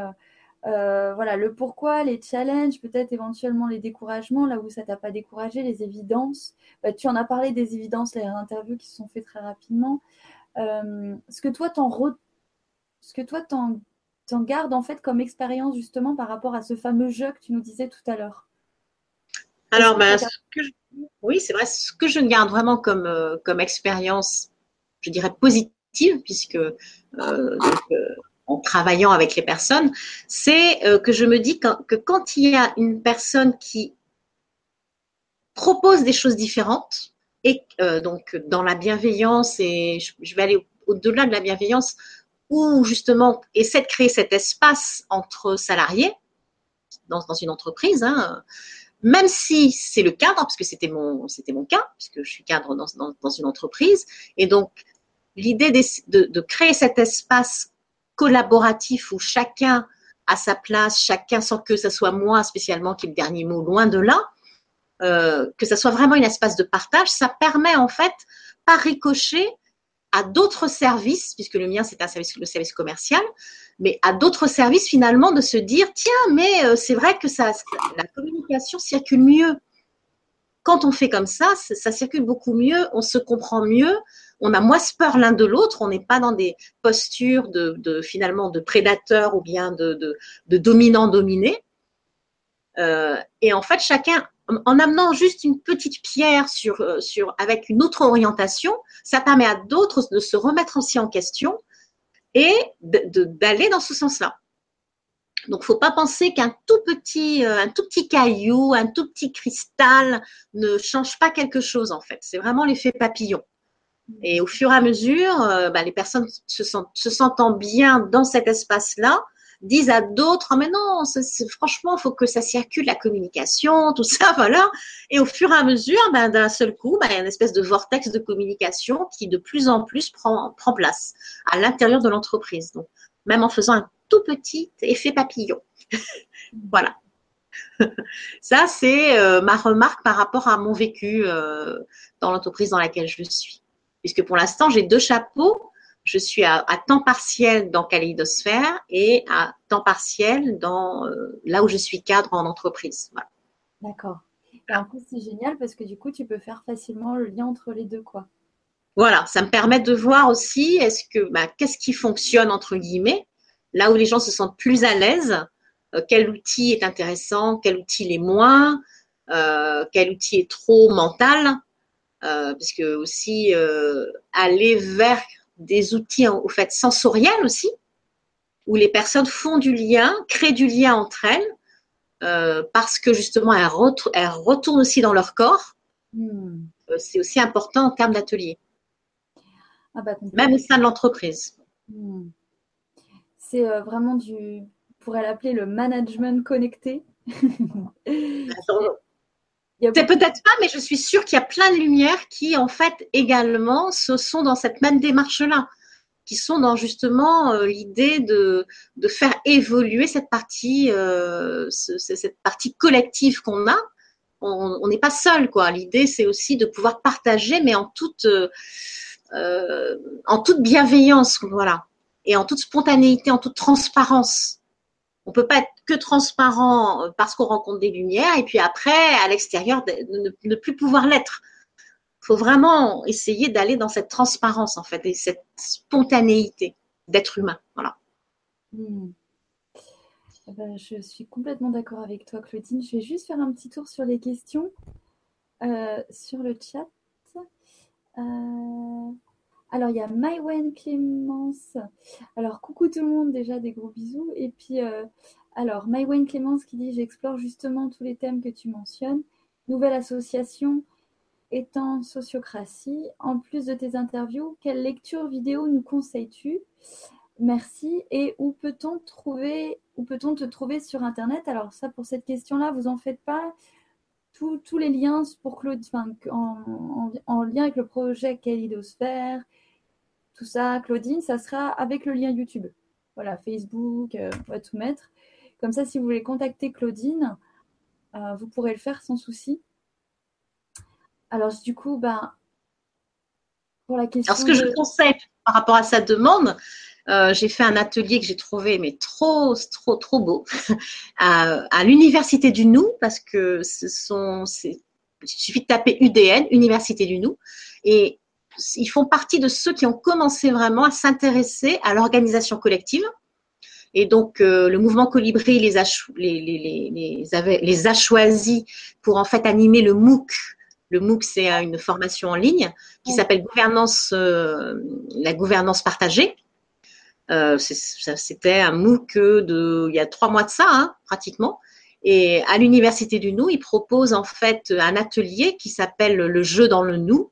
euh, voilà, le pourquoi, les challenges, peut-être éventuellement les découragements, là où ça t'a pas découragé, les évidences. Bah, tu en as parlé des évidences, les interviews qui se sont faites très rapidement. Euh, ce que toi, t'en ce que toi, t'en, gardes en fait comme expérience justement par rapport à ce fameux jeu que tu nous disais tout à l'heure? Alors, ben, oui, c'est vrai, ce que je garde vraiment comme, euh, comme expérience, je dirais positive, puisque en travaillant avec les personnes, c'est euh, que je me dis que, quand il y a une personne qui propose des choses différentes, et euh, donc dans la bienveillance, et je, vais aller au-delà de la bienveillance, ou justement essaie de créer cet espace entre salariés dans, une entreprise, hein, même si c'est le cadre, parce que c'était mon, c'était mon cas, puisque je suis cadre dans, une entreprise, et donc l'idée de, créer cet espace collaboratif où chacun a sa place, chacun sans que ce soit moi spécialement qui ait le dernier mot, loin de là, euh, que ce soit vraiment un espace de partage, ça permet en fait, par ricochet, à d'autres services, puisque le mien c'est un service, le service commercial, mais à d'autres services finalement de se dire tiens, mais euh, c'est vrai que ça, la communication circule mieux. Quand on fait comme ça, ça circule beaucoup mieux, on se comprend mieux, on a moins peur l'un de l'autre, on n'est pas dans des postures de, finalement de prédateurs ou bien de, de, dominant-dominé. Euh, et en fait, chacun, en amenant juste une petite pierre euh, avec une autre orientation, ça permet à d'autres de se remettre aussi en question et d'aller dans ce sens-là. Donc, faut pas penser qu'un tout petit, euh, tout petit caillou, un tout petit cristal ne change pas quelque chose en fait. C'est vraiment l'effet papillon. Et au fur et à mesure, euh, bah, les personnes se, se sentant bien dans cet espace-là, disent à d'autres, oh, mais non, franchement, il faut que ça circule la communication, tout ça, voilà. Et au fur et à mesure, ben, d'un seul coup, ben, il y a une espèce de vortex de communication qui de plus en plus prend, prend place à l'intérieur de l'entreprise. Donc, même en faisant un tout petit effet papillon. voilà. Ça, c'est euh, ma remarque par rapport à mon vécu euh, dans l'entreprise dans laquelle je suis. Puisque pour l'instant, j'ai deux chapeaux. Je suis à, temps partiel dans Kaleidosphère et à temps partiel dans euh, là où je suis cadre en entreprise. D'accord. Et en plus, c'est génial parce que du coup, tu peux faire facilement le lien entre les deux, quoi. Voilà, ça me permet de voir aussi est-ce que bah, qu'est-ce qui fonctionne entre guillemets, là où les gens se sentent plus à l'aise, euh, quel outil est intéressant, quel outil l'est moins, euh, quel outil est trop mental, euh, puisque aussi aller vers des outils au fait sensoriels aussi, où les personnes font du lien, créent du lien entre elles, parce que justement elles, retournent aussi dans leur corps. Hmm. c'est aussi important en termes d'atelier. Ah bah, Même au sein de l'entreprise. Hmm. C'est vraiment du, pourrait l'appeler le management connecté. C'est peut-être pas, mais je suis sûre qu'il y a plein de lumières qui, en fait, également, se sont dans cette même démarche-là, qui sont dans justement euh, l'idée de, de, faire évoluer cette partie, euh, cette partie collective qu'on a. On n'est pas seul, quoi. L'idée, c'est aussi de pouvoir partager, mais en toute, euh, en toute bienveillance, voilà, et en toute spontanéité, en toute transparence. On peut pas être que transparent euh, parce qu'on rencontre des lumières et puis après, à l'extérieur, ne, plus pouvoir l'être. Il faut vraiment essayer d'aller dans cette transparence, en fait, et cette spontanéité d'être humain. Voilà. Hmm. Eh ben, je suis complètement d'accord avec toi, Claudine. Je vais juste faire un petit tour sur les questions euh, sur le chat. Euh, alors, il y a Mywen Clémence. Alors, coucou tout le monde, déjà des gros bisous. Et puis, euh, alors, Mywen Clémence qui dit J'explore justement tous les thèmes que tu mentionnes. Nouvelle association étant sociocratie. En plus de tes interviews, quelle lecture vidéo nous conseilles-tu? Merci. Et où peut-on trouver, où peut-on te trouver sur Internet? Alors, ça, pour cette question-là, vous en faites pas. Tous, les liens pour Claude, en, en, lien avec le projet Kalidosphère, tout ça, Claudine, ça sera avec le lien YouTube. Voilà, Facebook, euh, on va tout mettre. Comme ça, si vous voulez contacter Claudine, euh, vous pourrez le faire sans souci. Alors, du coup, ben, pour la question. Alors, ce que je conseille par rapport à sa demande, euh, j'ai fait un atelier que j'ai trouvé mais trop, trop, trop beau à, l'université du Nou parce que ce sont, il suffit de taper UDN, Université du Nou, et ils font partie de ceux qui ont commencé vraiment à s'intéresser à l'organisation collective. Et donc, euh, le mouvement Colibri les a, les, les, les, les a choisis pour en fait animer le MOOC. Le MOOC, c'est une formation en ligne qui s'appelle gouvernance, euh, la gouvernance partagée. Euh, C'était un MOOC de, il y a trois mois de ça, hein, pratiquement. Et à l'université du Nou, ils proposent en fait un atelier qui s'appelle le jeu dans le nous,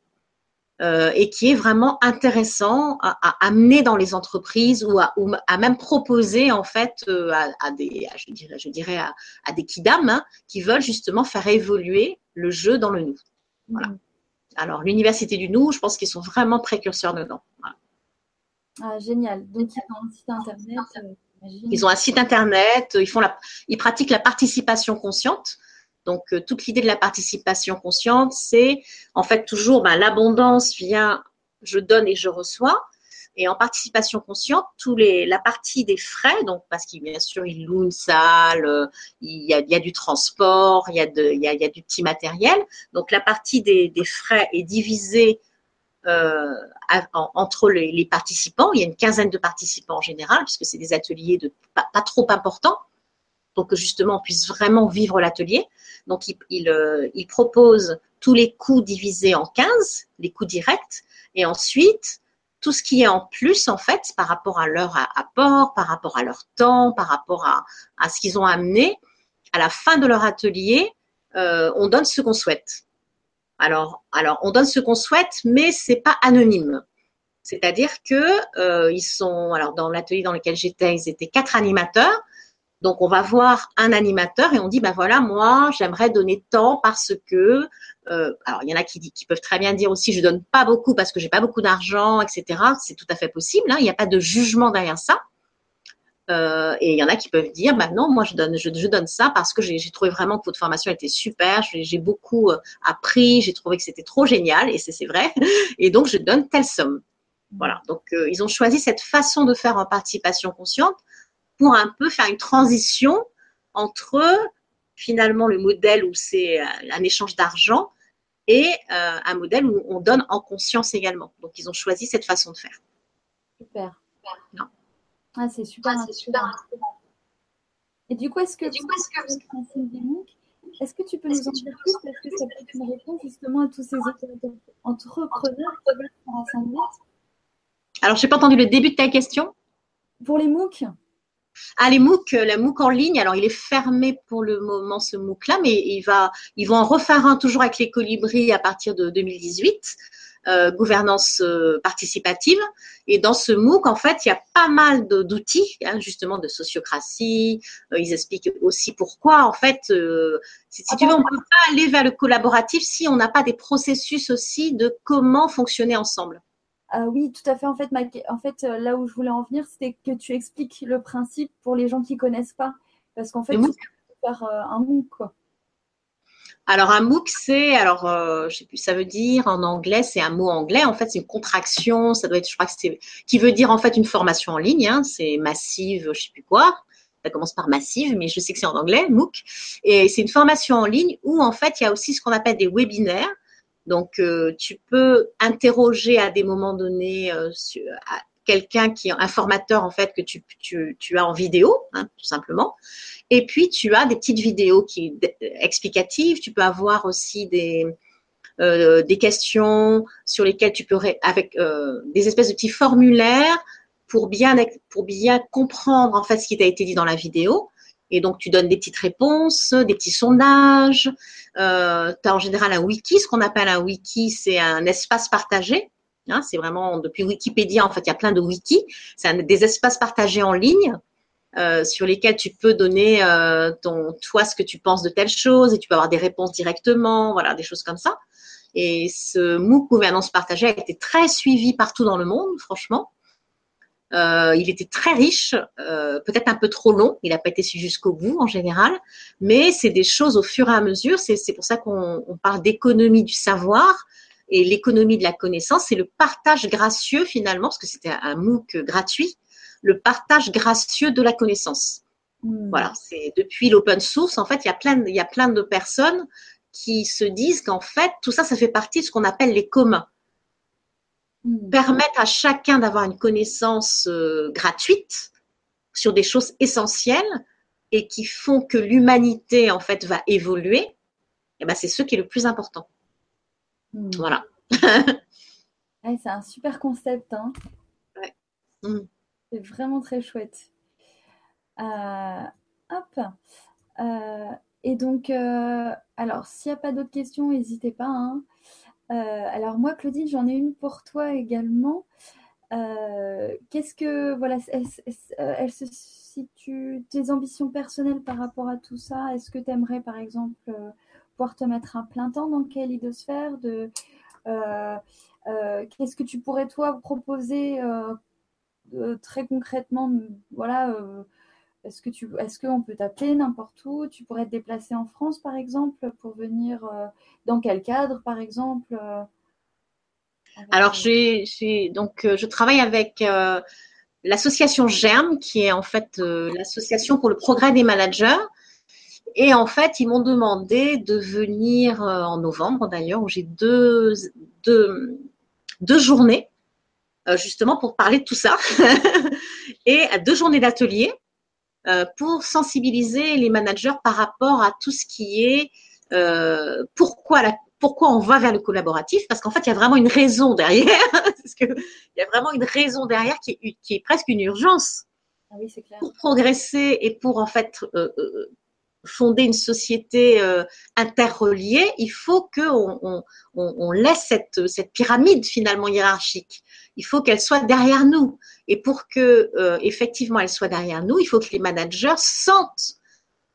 euh, et qui est vraiment intéressant à, amener dans les entreprises ou à, à même proposer en fait euh, à, des, je dirais, je dirais à, des kidam hein, qui veulent justement faire évoluer le jeu dans le nous. Voilà. Mm. Alors l'université du nous, je pense qu'ils sont vraiment précurseurs dedans. Ah, génial. Donc ils ont un site internet. Euh, ils ont un site internet. Ils font la, ils pratiquent la participation consciente. Donc, euh, toute l'idée de la participation consciente, c'est en fait toujours ben, l'abondance vient, je donne et je reçois. Et en participation consciente, tous les, la partie des frais, donc parce qu'il bien sûr il loue une salle, euh, il y a, du transport, il y a, du petit matériel. Donc la partie des, frais est divisée euh, entre les, participants. Il y a une quinzaine de participants en général, puisque c'est des ateliers pas trop importants pour que justement on puisse vraiment vivre l'atelier. Donc il, euh, il, propose tous les coûts divisés en 15, les coûts directs, et ensuite tout ce qui est en plus en fait par rapport à leur apport, par rapport à leur temps, par rapport à, à ce qu'ils ont amené, à la fin de leur atelier, euh, on donne ce qu'on souhaite. Alors, alors, on donne ce qu'on souhaite, mais c'est pas anonyme. C'est-à-dire que euh, ils sont, alors dans l'atelier dans lequel j'étais, ils étaient quatre animateurs. Donc on va voir un animateur et on dit ben voilà moi j'aimerais donner tant parce que euh, alors il y en a qui, peuvent très bien dire aussi je donne pas beaucoup parce que j'ai pas beaucoup d'argent etc c'est tout à fait possible hein. il n'y a pas de jugement derrière ça. Euh, et il y en a qui peuvent dire, bah non, moi je donne, je, donne ça parce que j'ai trouvé vraiment que votre formation était super, j'ai beaucoup euh, appris, j'ai trouvé que c'était trop génial, et c'est vrai, et donc je donne telle somme. Voilà, donc ils ont choisi cette façon de faire en participation consciente pour un peu faire une transition entre finalement le modèle où c'est un échange d'argent et un modèle où on donne en conscience également. Donc ils ont choisi cette façon de faire. Super. Non. Ah, c'est super. Ah, super. Et du coup, est-ce que, coup, est-ce que... est-ce que tu peux nous en dire plus? Parce que ça peut être une réponse justement à tous ces entrepreneurs qui Alors, je n'ai pas entendu le début de ta question. Pour les MOOC ah, les MOOC, le MOOC en ligne, alors il est fermé pour le moment ce MOOC-là, mais il va, ils vont en refaire un toujours avec les colibris à partir de 2018. Euh, gouvernance euh, participative. Et dans ce MOOC, en fait, il y a pas mal d'outils, hein, justement, de sociocratie. Euh, ils expliquent aussi pourquoi, en fait, si, tu veux, on ne peut pas aller vers le collaboratif si on n'a pas des processus aussi de comment fonctionner ensemble. Ah oui, tout à fait. En fait, en fait, là où je voulais en venir, c'était que tu expliques le principe pour les gens qui connaissent pas, parce qu'en fait, tu peux faire un MOOC, quoi. Alors un MOOC, c'est alors euh, je sais plus, ça veut dire en anglais, c'est un mot anglais. En fait, c'est une contraction. Ça doit être, je crois que c'est qui veut dire en fait une formation en ligne. Hein, c'est massive, je sais plus quoi. Ça commence par massive, mais je sais que c'est en anglais, MOOC. Et c'est une formation en ligne où en fait il y a aussi ce qu'on appelle des webinaires. Donc euh, tu peux interroger à des moments donnés euh, quelqu'un qui est un formateur en fait que tu, tu, as en vidéo, hein, tout simplement. Et puis, tu as des petites vidéos qui explicatives. Tu peux avoir aussi des, euh, des questions sur lesquelles tu peux, avec des espèces de petits formulaires pour bien, pour bien comprendre en fait ce qui t'a été dit dans la vidéo. Et donc, tu donnes des petites réponses, des petits sondages. Euh, tu as en général un wiki. Ce qu'on appelle un wiki, c'est un espace partagé. Hein, c'est vraiment, depuis Wikipédia, en fait, il y a plein de wikis. C'est des espaces partagés en ligne euh, sur lesquels tu peux donner euh, ton toi ce que tu penses de telle chose et tu peux avoir des réponses directement, voilà, des choses comme ça. Et ce MOOC gouvernance partagée a été très suivi partout dans le monde, franchement. Euh, il était très riche, euh, peut-être un peu trop long, il n'a pas été suivi jusqu'au bout en général, mais c'est des choses au fur et à mesure. C'est pour ça qu'on parle d'économie du savoir et l'économie de la connaissance, c'est le partage gracieux finalement, parce que c'était un MOOC gratuit le partage gracieux de la connaissance. Hmm. Voilà, c'est depuis l'open source, en fait, il y a plein, il y a plein de personnes qui se disent qu'en fait, tout ça, ça fait partie de ce qu'on appelle les communs. Hmm. Permettre à chacun d'avoir une connaissance euh, gratuite sur des choses essentielles et qui font que l'humanité, en fait, va évoluer, et eh ben, c'est ce qui est le plus important. Hmm. Voilà. c'est un super concept. Hein. C'est vraiment très chouette. Euh, hop. Euh, et donc, alors, s'il n'y a pas d'autres questions, n'hésitez pas. Hein. Alors, moi, Claudine, j'en ai une pour toi également. Qu'est-ce que, voilà, elle, se situe, tes ambitions personnelles par rapport à tout ça? Est-ce que tu aimerais, par exemple, pouvoir te mettre un plein temps dans quelle idosphère? De, Qu'est-ce que tu pourrais, toi, proposer euh, très concrètement, voilà, euh, est-ce que tu, est-ce qu'on peut t'appeler n'importe où? Tu pourrais te déplacer en France, par exemple, pour venir euh, dans quel cadre, par exemple Alors, j'ai, donc, je travaille avec l'association Germe, qui est en fait l'association pour le progrès des managers. Et en fait, ils m'ont demandé de venir en novembre, d'ailleurs, où j'ai deux, deux, deux journées euh, justement pour parler de tout ça, et deux journées d'atelier. euh, pour sensibiliser les managers par rapport à tout ce qui est euh, pourquoi la, pourquoi on va vers le collaboratif Parce qu'en fait, il y a vraiment une raison derrière. parce que il y a vraiment une raison derrière qui est, qui est presque une urgence. Ah oui, clair. Pour progresser et pour en fait fonder une société euh, interreliée, il faut qu'on on, laisse cette, cette pyramide finalement hiérarchique. Il faut qu'elle soit derrière nous. Et pour que euh, effectivement elle soit derrière nous, il faut que les managers sentent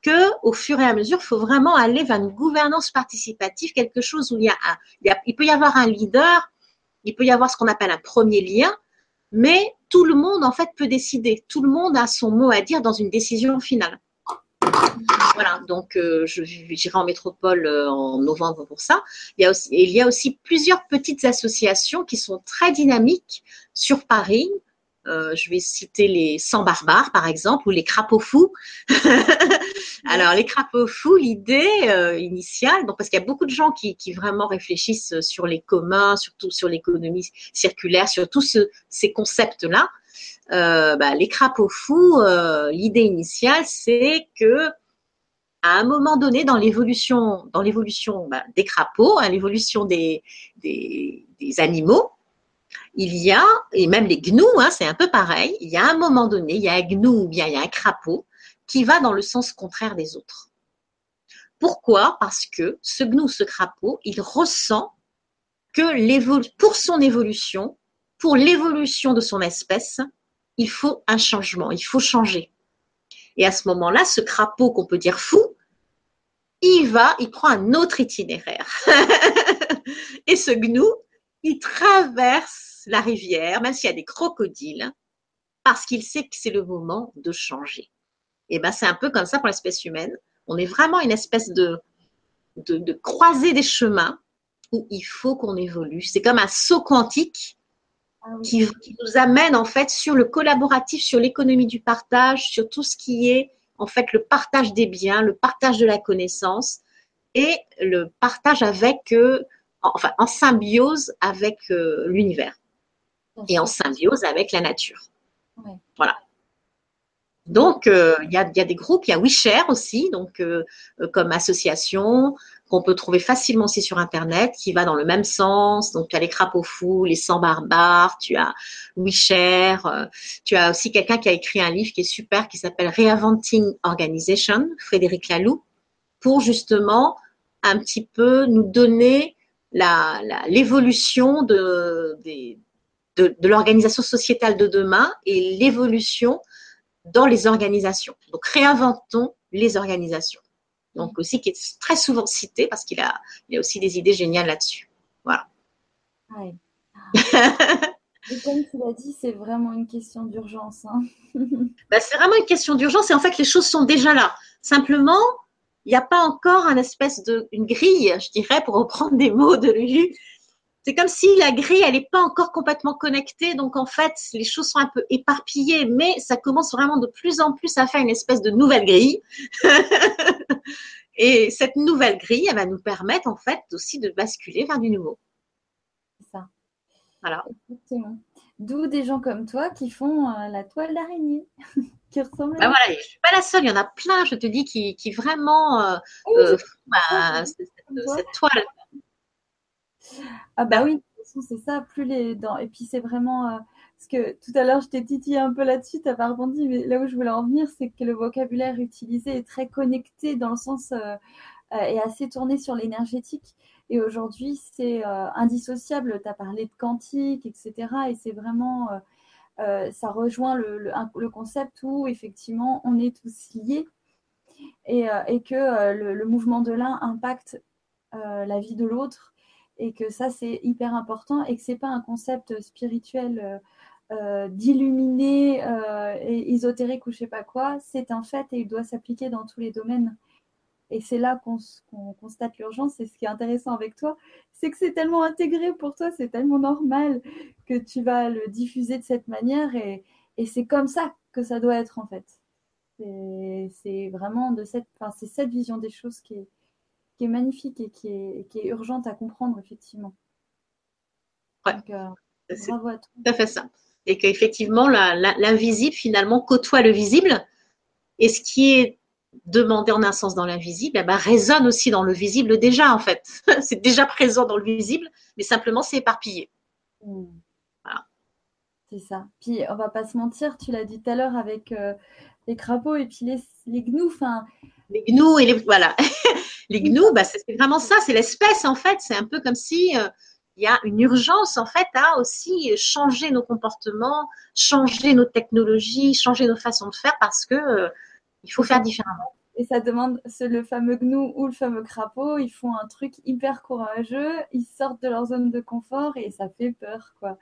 que au fur et à mesure, il faut vraiment aller vers une gouvernance participative, quelque chose où il y a, il, y a, il peut y avoir un leader, il peut y avoir ce qu'on appelle un premier lien, mais tout le monde en fait peut décider. Tout le monde a son mot à dire dans une décision finale. Voilà, donc euh, j'irai en métropole euh, en novembre pour ça. Il y, a aussi, plusieurs petites associations qui sont très dynamiques sur Paris. Euh, je vais citer les 100 barbares, par exemple, ou les crapauds fous. Alors, les crapauds fous, l'idée initiale, donc parce qu'il y a beaucoup de gens qui, vraiment réfléchissent sur les communs, surtout sur l'économie circulaire, sur tous ces concepts-là. Euh, bah, les crapauds fous, euh, l'idée initiale, c'est que à un moment donné dans l'évolution, dans l'évolution bah, des crapauds, hein, l'évolution des, des, animaux, il y a, et même les gnous, hein, c'est un peu pareil, il y a un moment donné, il y a un gnou ou bien il y a un crapaud qui va dans le sens contraire des autres. Pourquoi? Parce que ce gnou, ce crapaud, il ressent que pour son évolution, pour l'évolution de son espèce, il faut un changement, il faut changer. Et à ce moment-là, ce crapaud qu'on peut dire fou, il va, il prend un autre itinéraire. et ce gnou, il traverse la rivière, même s'il y a des crocodiles, parce qu'il sait que c'est le moment de changer. Et ben c'est un peu comme ça pour l'espèce humaine. On est vraiment une espèce de, de, de croisée des chemins où il faut qu'on évolue. C'est comme un saut quantique ah qui, nous amène en fait sur le collaboratif, sur l'économie du partage, sur tout ce qui est en fait le partage des biens, le partage de la connaissance et le partage avec, euh, enfin en symbiose avec euh, l'univers et en symbiose avec la nature. Voilà. Donc, euh, il y, a, des groupes, il y a WeShare aussi, donc comme association, qu'on peut trouver facilement aussi sur Internet, qui va dans le même sens. Donc, tu as les crapauds fous, les 100 barbares, tu as WeShare, euh, tu as aussi quelqu'un qui a écrit un livre qui est super, qui s'appelle Reinventing Organization, Frédéric Laloux, pour justement un petit peu nous donner l'évolution de, de, de l'organisation sociétale de demain et l'évolution dans les organisations. Donc, réinventons les organisations donc aussi qui est très souvent cité parce qu'il a, il a aussi des idées géniales là-dessus. Voilà. Et comme tu l'as dit, c'est vraiment une question d'urgence. Hein. Ben, c'est vraiment une question d'urgence et en fait, les choses sont déjà là. Simplement, il n'y a pas encore un espèce de une grille, je dirais, pour reprendre des mots de Lulu, c'est comme si la grille, elle n'est pas encore complètement connectée. Donc, en fait, les choses sont un peu éparpillées, mais ça commence vraiment de plus en plus à faire une espèce de nouvelle grille. Et cette nouvelle grille, elle va nous permettre, en fait, aussi de basculer vers du nouveau. C'est ça. Voilà. D'où des gens comme toi qui font euh, la toile d'araignée. qui ressemble bah voilà, je ne suis pas la seule, il y en a plein, je te dis, qui, qui vraiment euh, euh, font bah, cette toile ah bah oui, c'est ça, plus les dents. Et puis c'est vraiment... Euh, parce que tout à l'heure, je t'ai titillé un peu là-dessus, tu n'as pas rebondi, mais là où je voulais en venir, c'est que le vocabulaire utilisé est très connecté dans le sens... Euh, euh, et assez tourné sur l'énergétique. Et aujourd'hui, c'est indissociable. Tu as parlé de quantique, etc. Et c'est vraiment... ça rejoint le, concept où effectivement on est tous liés et, que le, mouvement de l'un impacte la vie de l'autre et que ça c'est hyper important et que c'est pas un concept spirituel euh, euh d'illuminé euh, et ésotérique ou je sais pas quoi, c'est un fait et il doit s'appliquer dans tous les domaines. Et c'est là qu'on constate l'urgence. Et ce qui est intéressant avec toi, c'est que c'est tellement intégré pour toi, c'est tellement normal que tu vas le diffuser de cette manière. Et, et c'est comme ça que ça doit être en fait. C'est vraiment de cette, enfin, cette vision des choses qui est, qui est magnifique et qui est, qui est urgente à comprendre, effectivement. Ouais. Euh, bravo à toi. Tout à fait ça. Et qu'effectivement, l'invisible, finalement, côtoie le visible. Et ce qui est demandé en un sens dans l'invisible, eh ben, résonne aussi dans le visible déjà, en fait. c'est déjà présent dans le visible, mais simplement, c'est éparpillé. Hmm. Voilà. C'est ça. Puis on va pas se mentir, tu l'as dit tout à l'heure avec euh, les crapauds et puis les, les gnous. Enfin, les gnous et les voilà. les gnous, bah, c'est vraiment ça, c'est l'espèce en fait. C'est un peu comme si euh, il y a une urgence en fait à aussi changer nos comportements, changer nos technologies, changer nos façons de faire parce que euh, il faut faire différemment. Et ça demande le fameux gnou ou le fameux crapaud, ils font un truc hyper courageux, ils sortent de leur zone de confort et ça fait peur quoi.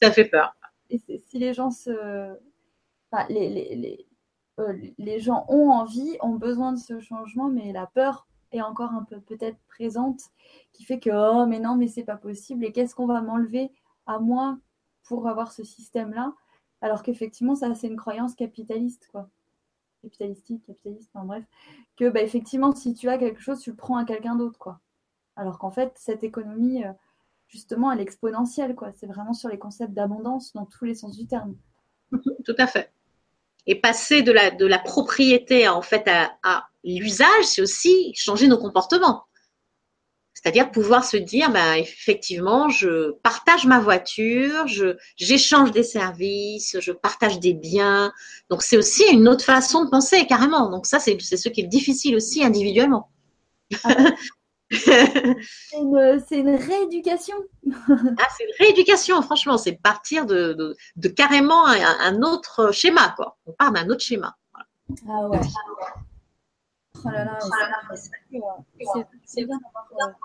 ça fait peur. Et si les gens se, enfin, les, les, les, les gens ont envie, ont besoin de ce changement, mais la peur est encore un peu peut-être présente, qui fait que oh mais non mais c'est pas possible et qu'est-ce qu'on va m'enlever à moi pour avoir ce système-là, alors qu'effectivement ça c'est une croyance capitaliste quoi, capitalistique, capitaliste, enfin bref, que bah, effectivement si tu as quelque chose tu le prends à quelqu'un d'autre quoi, alors qu'en fait cette économie euh, justement elle est exponentielle quoi, c'est vraiment sur les concepts d'abondance dans tous les sens du terme. Tout à fait. Et passer de la, de la propriété en fait à, l'usage, c'est aussi changer nos comportements. C'est-à-dire pouvoir se dire, ben, effectivement, je partage ma voiture, je, j'échange des services, je partage des biens. Donc, c'est aussi une autre façon de penser, carrément. Donc, ça, c'est, c'est ce qui est difficile aussi individuellement. Ah c'est une, rééducation. ah, c'est une rééducation, franchement. C'est partir de, de, carrément un, autre schéma, quoi. On part d'un autre schéma. Ah ouais. Oh là là, c'est bien d'avoir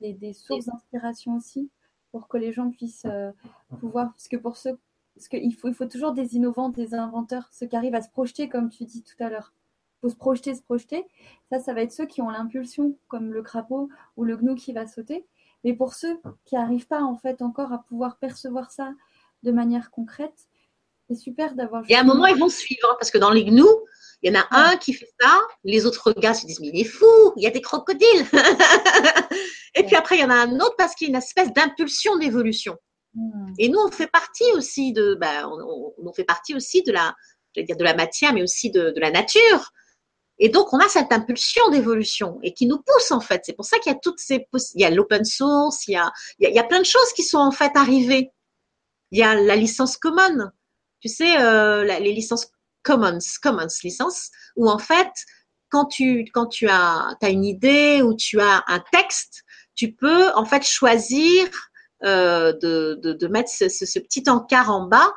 des, des, sources d'inspiration aussi pour que les gens puissent euh, pouvoir, parce que pour ceux, parce qu'il faut, il faut toujours des innovants, des inventeurs, ceux qui arrivent à se projeter, comme tu dis tout à l'heure faut se projeter, se projeter. Ça, ça va être ceux qui ont l'impulsion, comme le crapaud ou le gnou qui va sauter. Mais pour ceux qui n'arrivent pas en fait encore à pouvoir percevoir ça de manière concrète, c'est super d'avoir. Et à un moment, ils vont suivre hein, parce que dans les gnous, il y en a un qui fait ça, les autres gars se disent mais il est fou, il y a des crocodiles. Et puis après, il y en a un autre parce qu'il y a une espèce d'impulsion d'évolution. Hmm. Et nous, on fait partie aussi de, ben, on, fait partie aussi de la, dire de la matière, mais aussi de, de la nature. Et donc, on a cette impulsion d'évolution et qui nous pousse en fait. C'est pour ça qu'il y a toutes ces, il y a l'open source, il y a, il y a, plein de choses qui sont en fait arrivées. Il y a la licence common, tu sais, euh, les licences commons, commons licences, où en fait, quand tu, quand tu as, as une idée ou tu as un texte, tu peux en fait choisir euh, de, de, mettre ce, ce, ce, petit encart en bas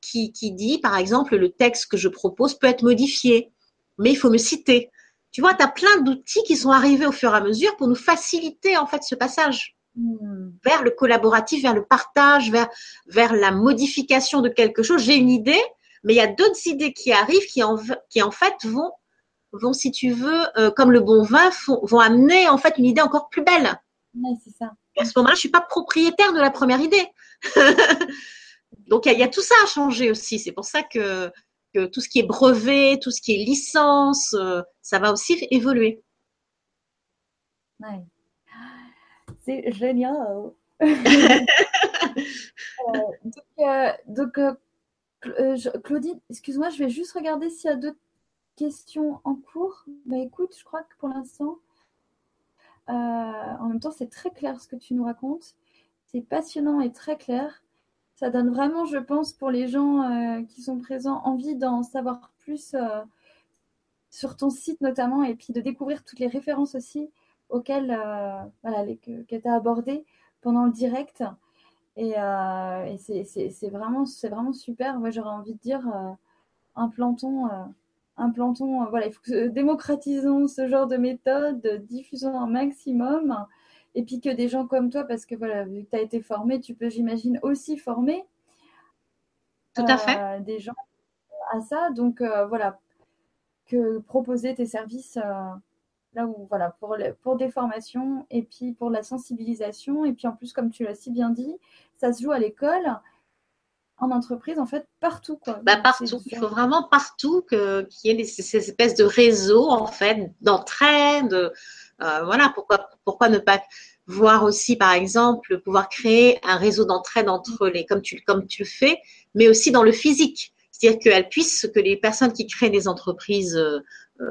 qui, qui dit, par exemple, le texte que je propose peut être modifié mais il faut me citer. Tu vois, tu as plein d'outils qui sont arrivés au fur et à mesure pour nous faciliter en fait ce passage hmm. vers le collaboratif, vers le partage, vers, vers la modification de quelque chose. J'ai une idée, mais il y a d'autres idées qui arrivent qui en, qui en fait vont, vont si tu veux, euh, comme le bon vin, vont amener en fait une idée encore plus belle. Oui, c'est ça. À ce moment-là, je suis pas propriétaire de la première idée. Donc il y, a tout ça à changer aussi. C'est pour ça que que tout ce qui est brevet, tout ce qui est licence, euh, ça va aussi évoluer. C'est génial. Euh, donc, euh, Claudine, excuse-moi, je vais juste regarder s'il y a d'autres questions en cours. Bah écoute, je crois que pour l'instant, en même temps, c'est très clair ce que tu nous racontes. C'est passionnant et très clair ça donne vraiment, je pense, pour les gens euh, qui sont présents, envie d'en savoir plus euh, sur ton site notamment, et puis de découvrir toutes les références aussi auxquelles euh, voilà, que, tu as abordées pendant le direct. Et, c'est vraiment, vraiment super. Moi, j'aurais envie de dire implantons, implantons voilà, il faut que démocratisons ce genre de méthode, diffusons un maximum et puis que des gens comme toi, parce que voilà, vu que tu as été formé, tu peux, j'imagine, aussi former Tout à fait. Euh, des gens à ça. Donc euh, voilà, que proposer tes services euh, là où, voilà, pour, pour des formations et puis pour la sensibilisation. Et puis en plus, comme tu l'as si bien dit, ça se joue à l'école en entreprise, en fait, partout. Quoi. Bah, partout. Il faut vraiment partout qu'il y ait ces espèces de réseaux, en fait, d'entraide, euh, voilà, pourquoi, pourquoi ne pas voir aussi, par exemple, pouvoir créer un réseau d'entraide entre les, comme tu, comme tu le fais, mais aussi dans le physique. C'est-à-dire qu'elles puissent, que les personnes qui créent des entreprises euh,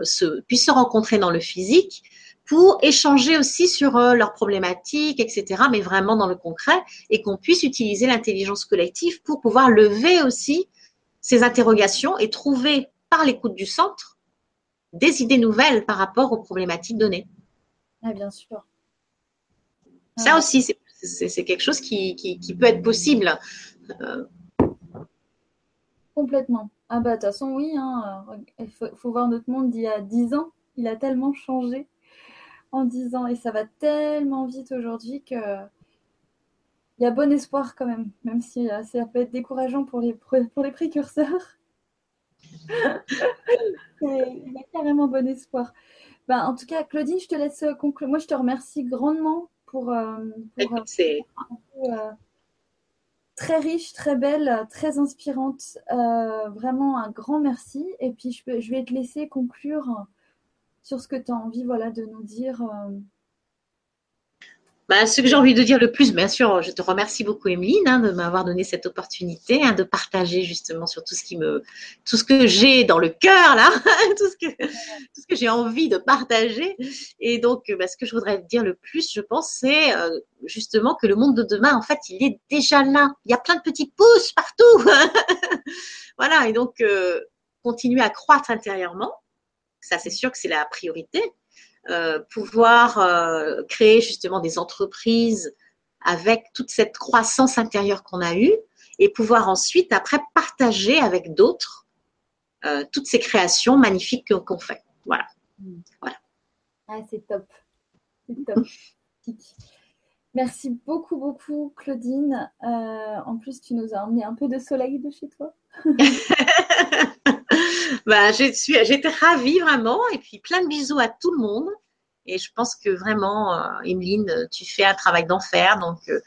se, puissent se rencontrer dans le physique pour échanger aussi sur euh, leurs problématiques, etc., mais vraiment dans le concret, et qu'on puisse utiliser l'intelligence collective pour pouvoir lever aussi ces interrogations et trouver par l'écoute du centre des idées nouvelles par rapport aux problématiques données. Ah, bien sûr. Ça aussi, c'est quelque chose qui, peut être possible. Euh, Complètement. Ah bah de toute façon, oui, hein, il faut, voir notre monde d'il y a 10 ans. Il a tellement changé en 10 ans et ça va tellement vite aujourd'hui que il y a bon espoir quand même, même si euh, ça peut être décourageant pour les, pour les précurseurs. il y a carrément bon espoir. Ben, en tout cas, Claudine, je te laisse conclure. Moi, je te remercie grandement pour, euh, pour euh, très riche, très belle, très inspirante. vraiment un grand merci. Et puis, je, je vais te laisser conclure sur ce que tu as envie voilà, de nous dire. Bah, ce que j'ai envie de dire le plus, bien sûr, je te remercie beaucoup, Emeline, hein, de m'avoir donné cette opportunité hein, de partager justement sur tout ce qui me, tout ce que j'ai dans le cœur là, tout ce que, tout ce que j'ai envie de partager. Et donc, bah, ce que je voudrais dire le plus, je pense, c'est euh, justement que le monde de demain, en fait, il est déjà là. Il y a plein de petits pouces partout. voilà. Et donc, euh, continuer à croître intérieurement. Ça, c'est sûr que c'est la priorité pouvoir euh, créer justement des entreprises avec toute cette croissance intérieure qu'on a eue et pouvoir ensuite après partager avec d'autres euh, toutes ces créations magnifiques qu'on fait. Voilà. voilà. Ah, c'est top. C'est top. Merci beaucoup, beaucoup, Claudine. en plus, tu nous as emmené un peu de soleil de chez toi. bah, j'étais ravie vraiment. Et puis plein de bisous à tout le monde. Et je pense que vraiment, euh, Emeline, tu fais un travail d'enfer. Donc, euh,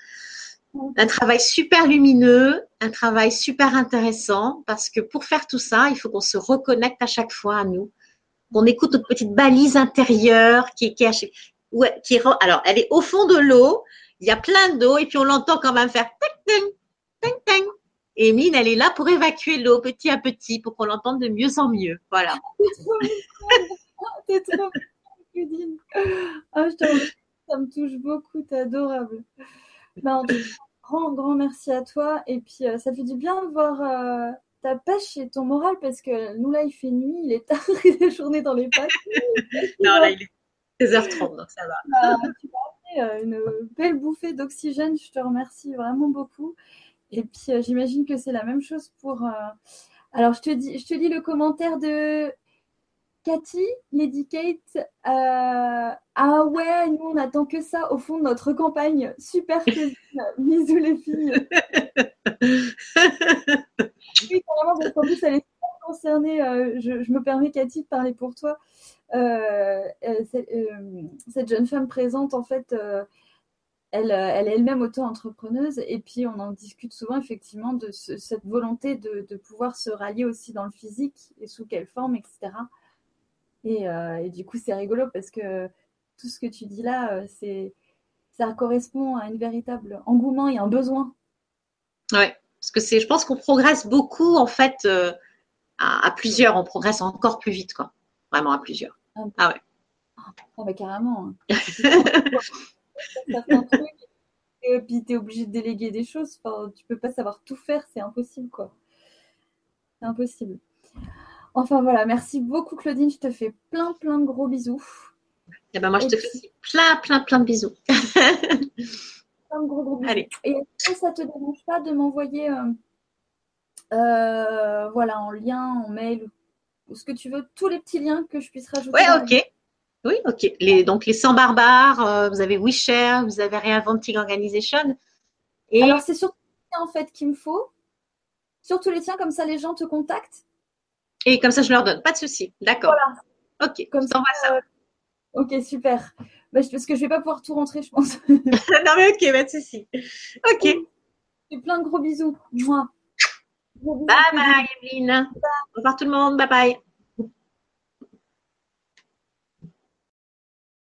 un travail super lumineux, un travail super intéressant. Parce que pour faire tout ça, il faut qu'on se reconnecte à chaque fois à nous. Qu'on écoute notre petite balise intérieure qui est cachée. Qui alors, elle est au fond de l'eau. Il y a plein d'eau et puis on l'entend quand même faire ting, ting, ting, et elle est là pour évacuer l'eau petit à petit pour qu'on l'entende de mieux en mieux. Voilà. C'est trop ah, ça me touche beaucoup, t'es adorable. Ben, grand, grand merci à toi. Et puis, euh, ça fait du bien de voir euh, ta pêche et ton moral parce que nous, là, il fait nuit, il est tard, il est journée dans les pattes. non, là, il est 16h30, donc ça va. Bah, tu m'as fait euh, une belle bouffée d'oxygène. Je te remercie vraiment beaucoup. Et puis, j'imagine que c'est la même chose pour. Alors, je te, dis, je te lis le commentaire de Cathy, Lady Kate, euh, ah ouais, nous on attend que ça au fond de notre campagne. Super cuisine. Bisous les filles. oui, carrément, parce qu'en plus elle est concernée. Euh, je, me permets, Cathy, de parler pour toi. Euh, cette, jeune femme présente, en fait, elle, elle, est elle-même auto-entrepreneuse et puis on en discute souvent effectivement de cette volonté de, de, pouvoir se rallier aussi dans le physique et sous quelle forme, etc. Euh, et, du coup, c'est rigolo parce que tout ce que tu dis là, euh, c'est ça correspond à un véritable engouement et un besoin. Ouais, parce que c'est, je pense qu'on progresse beaucoup en fait euh, à, plusieurs, on progresse encore plus vite, quoi. Vraiment à plusieurs. Ah, ah ouais. Ah bah carrément. Et puis tu es obligé de déléguer des choses. Enfin, tu peux pas savoir tout faire, c'est impossible, quoi. C'est impossible. Enfin voilà, merci beaucoup Claudine, je te fais plein plein de gros bisous. Et eh ben moi je te fais plein plein plein de bisous. plein de gros gros bisous. Allez. Et que ça te dérange pas de m'envoyer euh, euh, voilà en lien, en mail ou ce que tu veux, tous les petits liens que je puisse rajouter. Ouais, ok. Oui, ok. Les, donc les 100 barbares, euh, vous avez WeShare, vous avez Reinventing Organization. Et... Alors c'est surtout les tiens en fait qu'il me faut. Surtout les tiens, comme ça les gens te contactent et comme ça, je leur donne. Pas de souci. D'accord. Voilà. Ok. Comme ça, ça. Euh, ok, super. Bah, parce que je vais pas pouvoir tout rentrer, je pense. non, mais ok, pas de souci. Ok. Et plein de gros bisous. Moi. Bye bye, Evelyne. Au revoir tout le monde. Bye bye.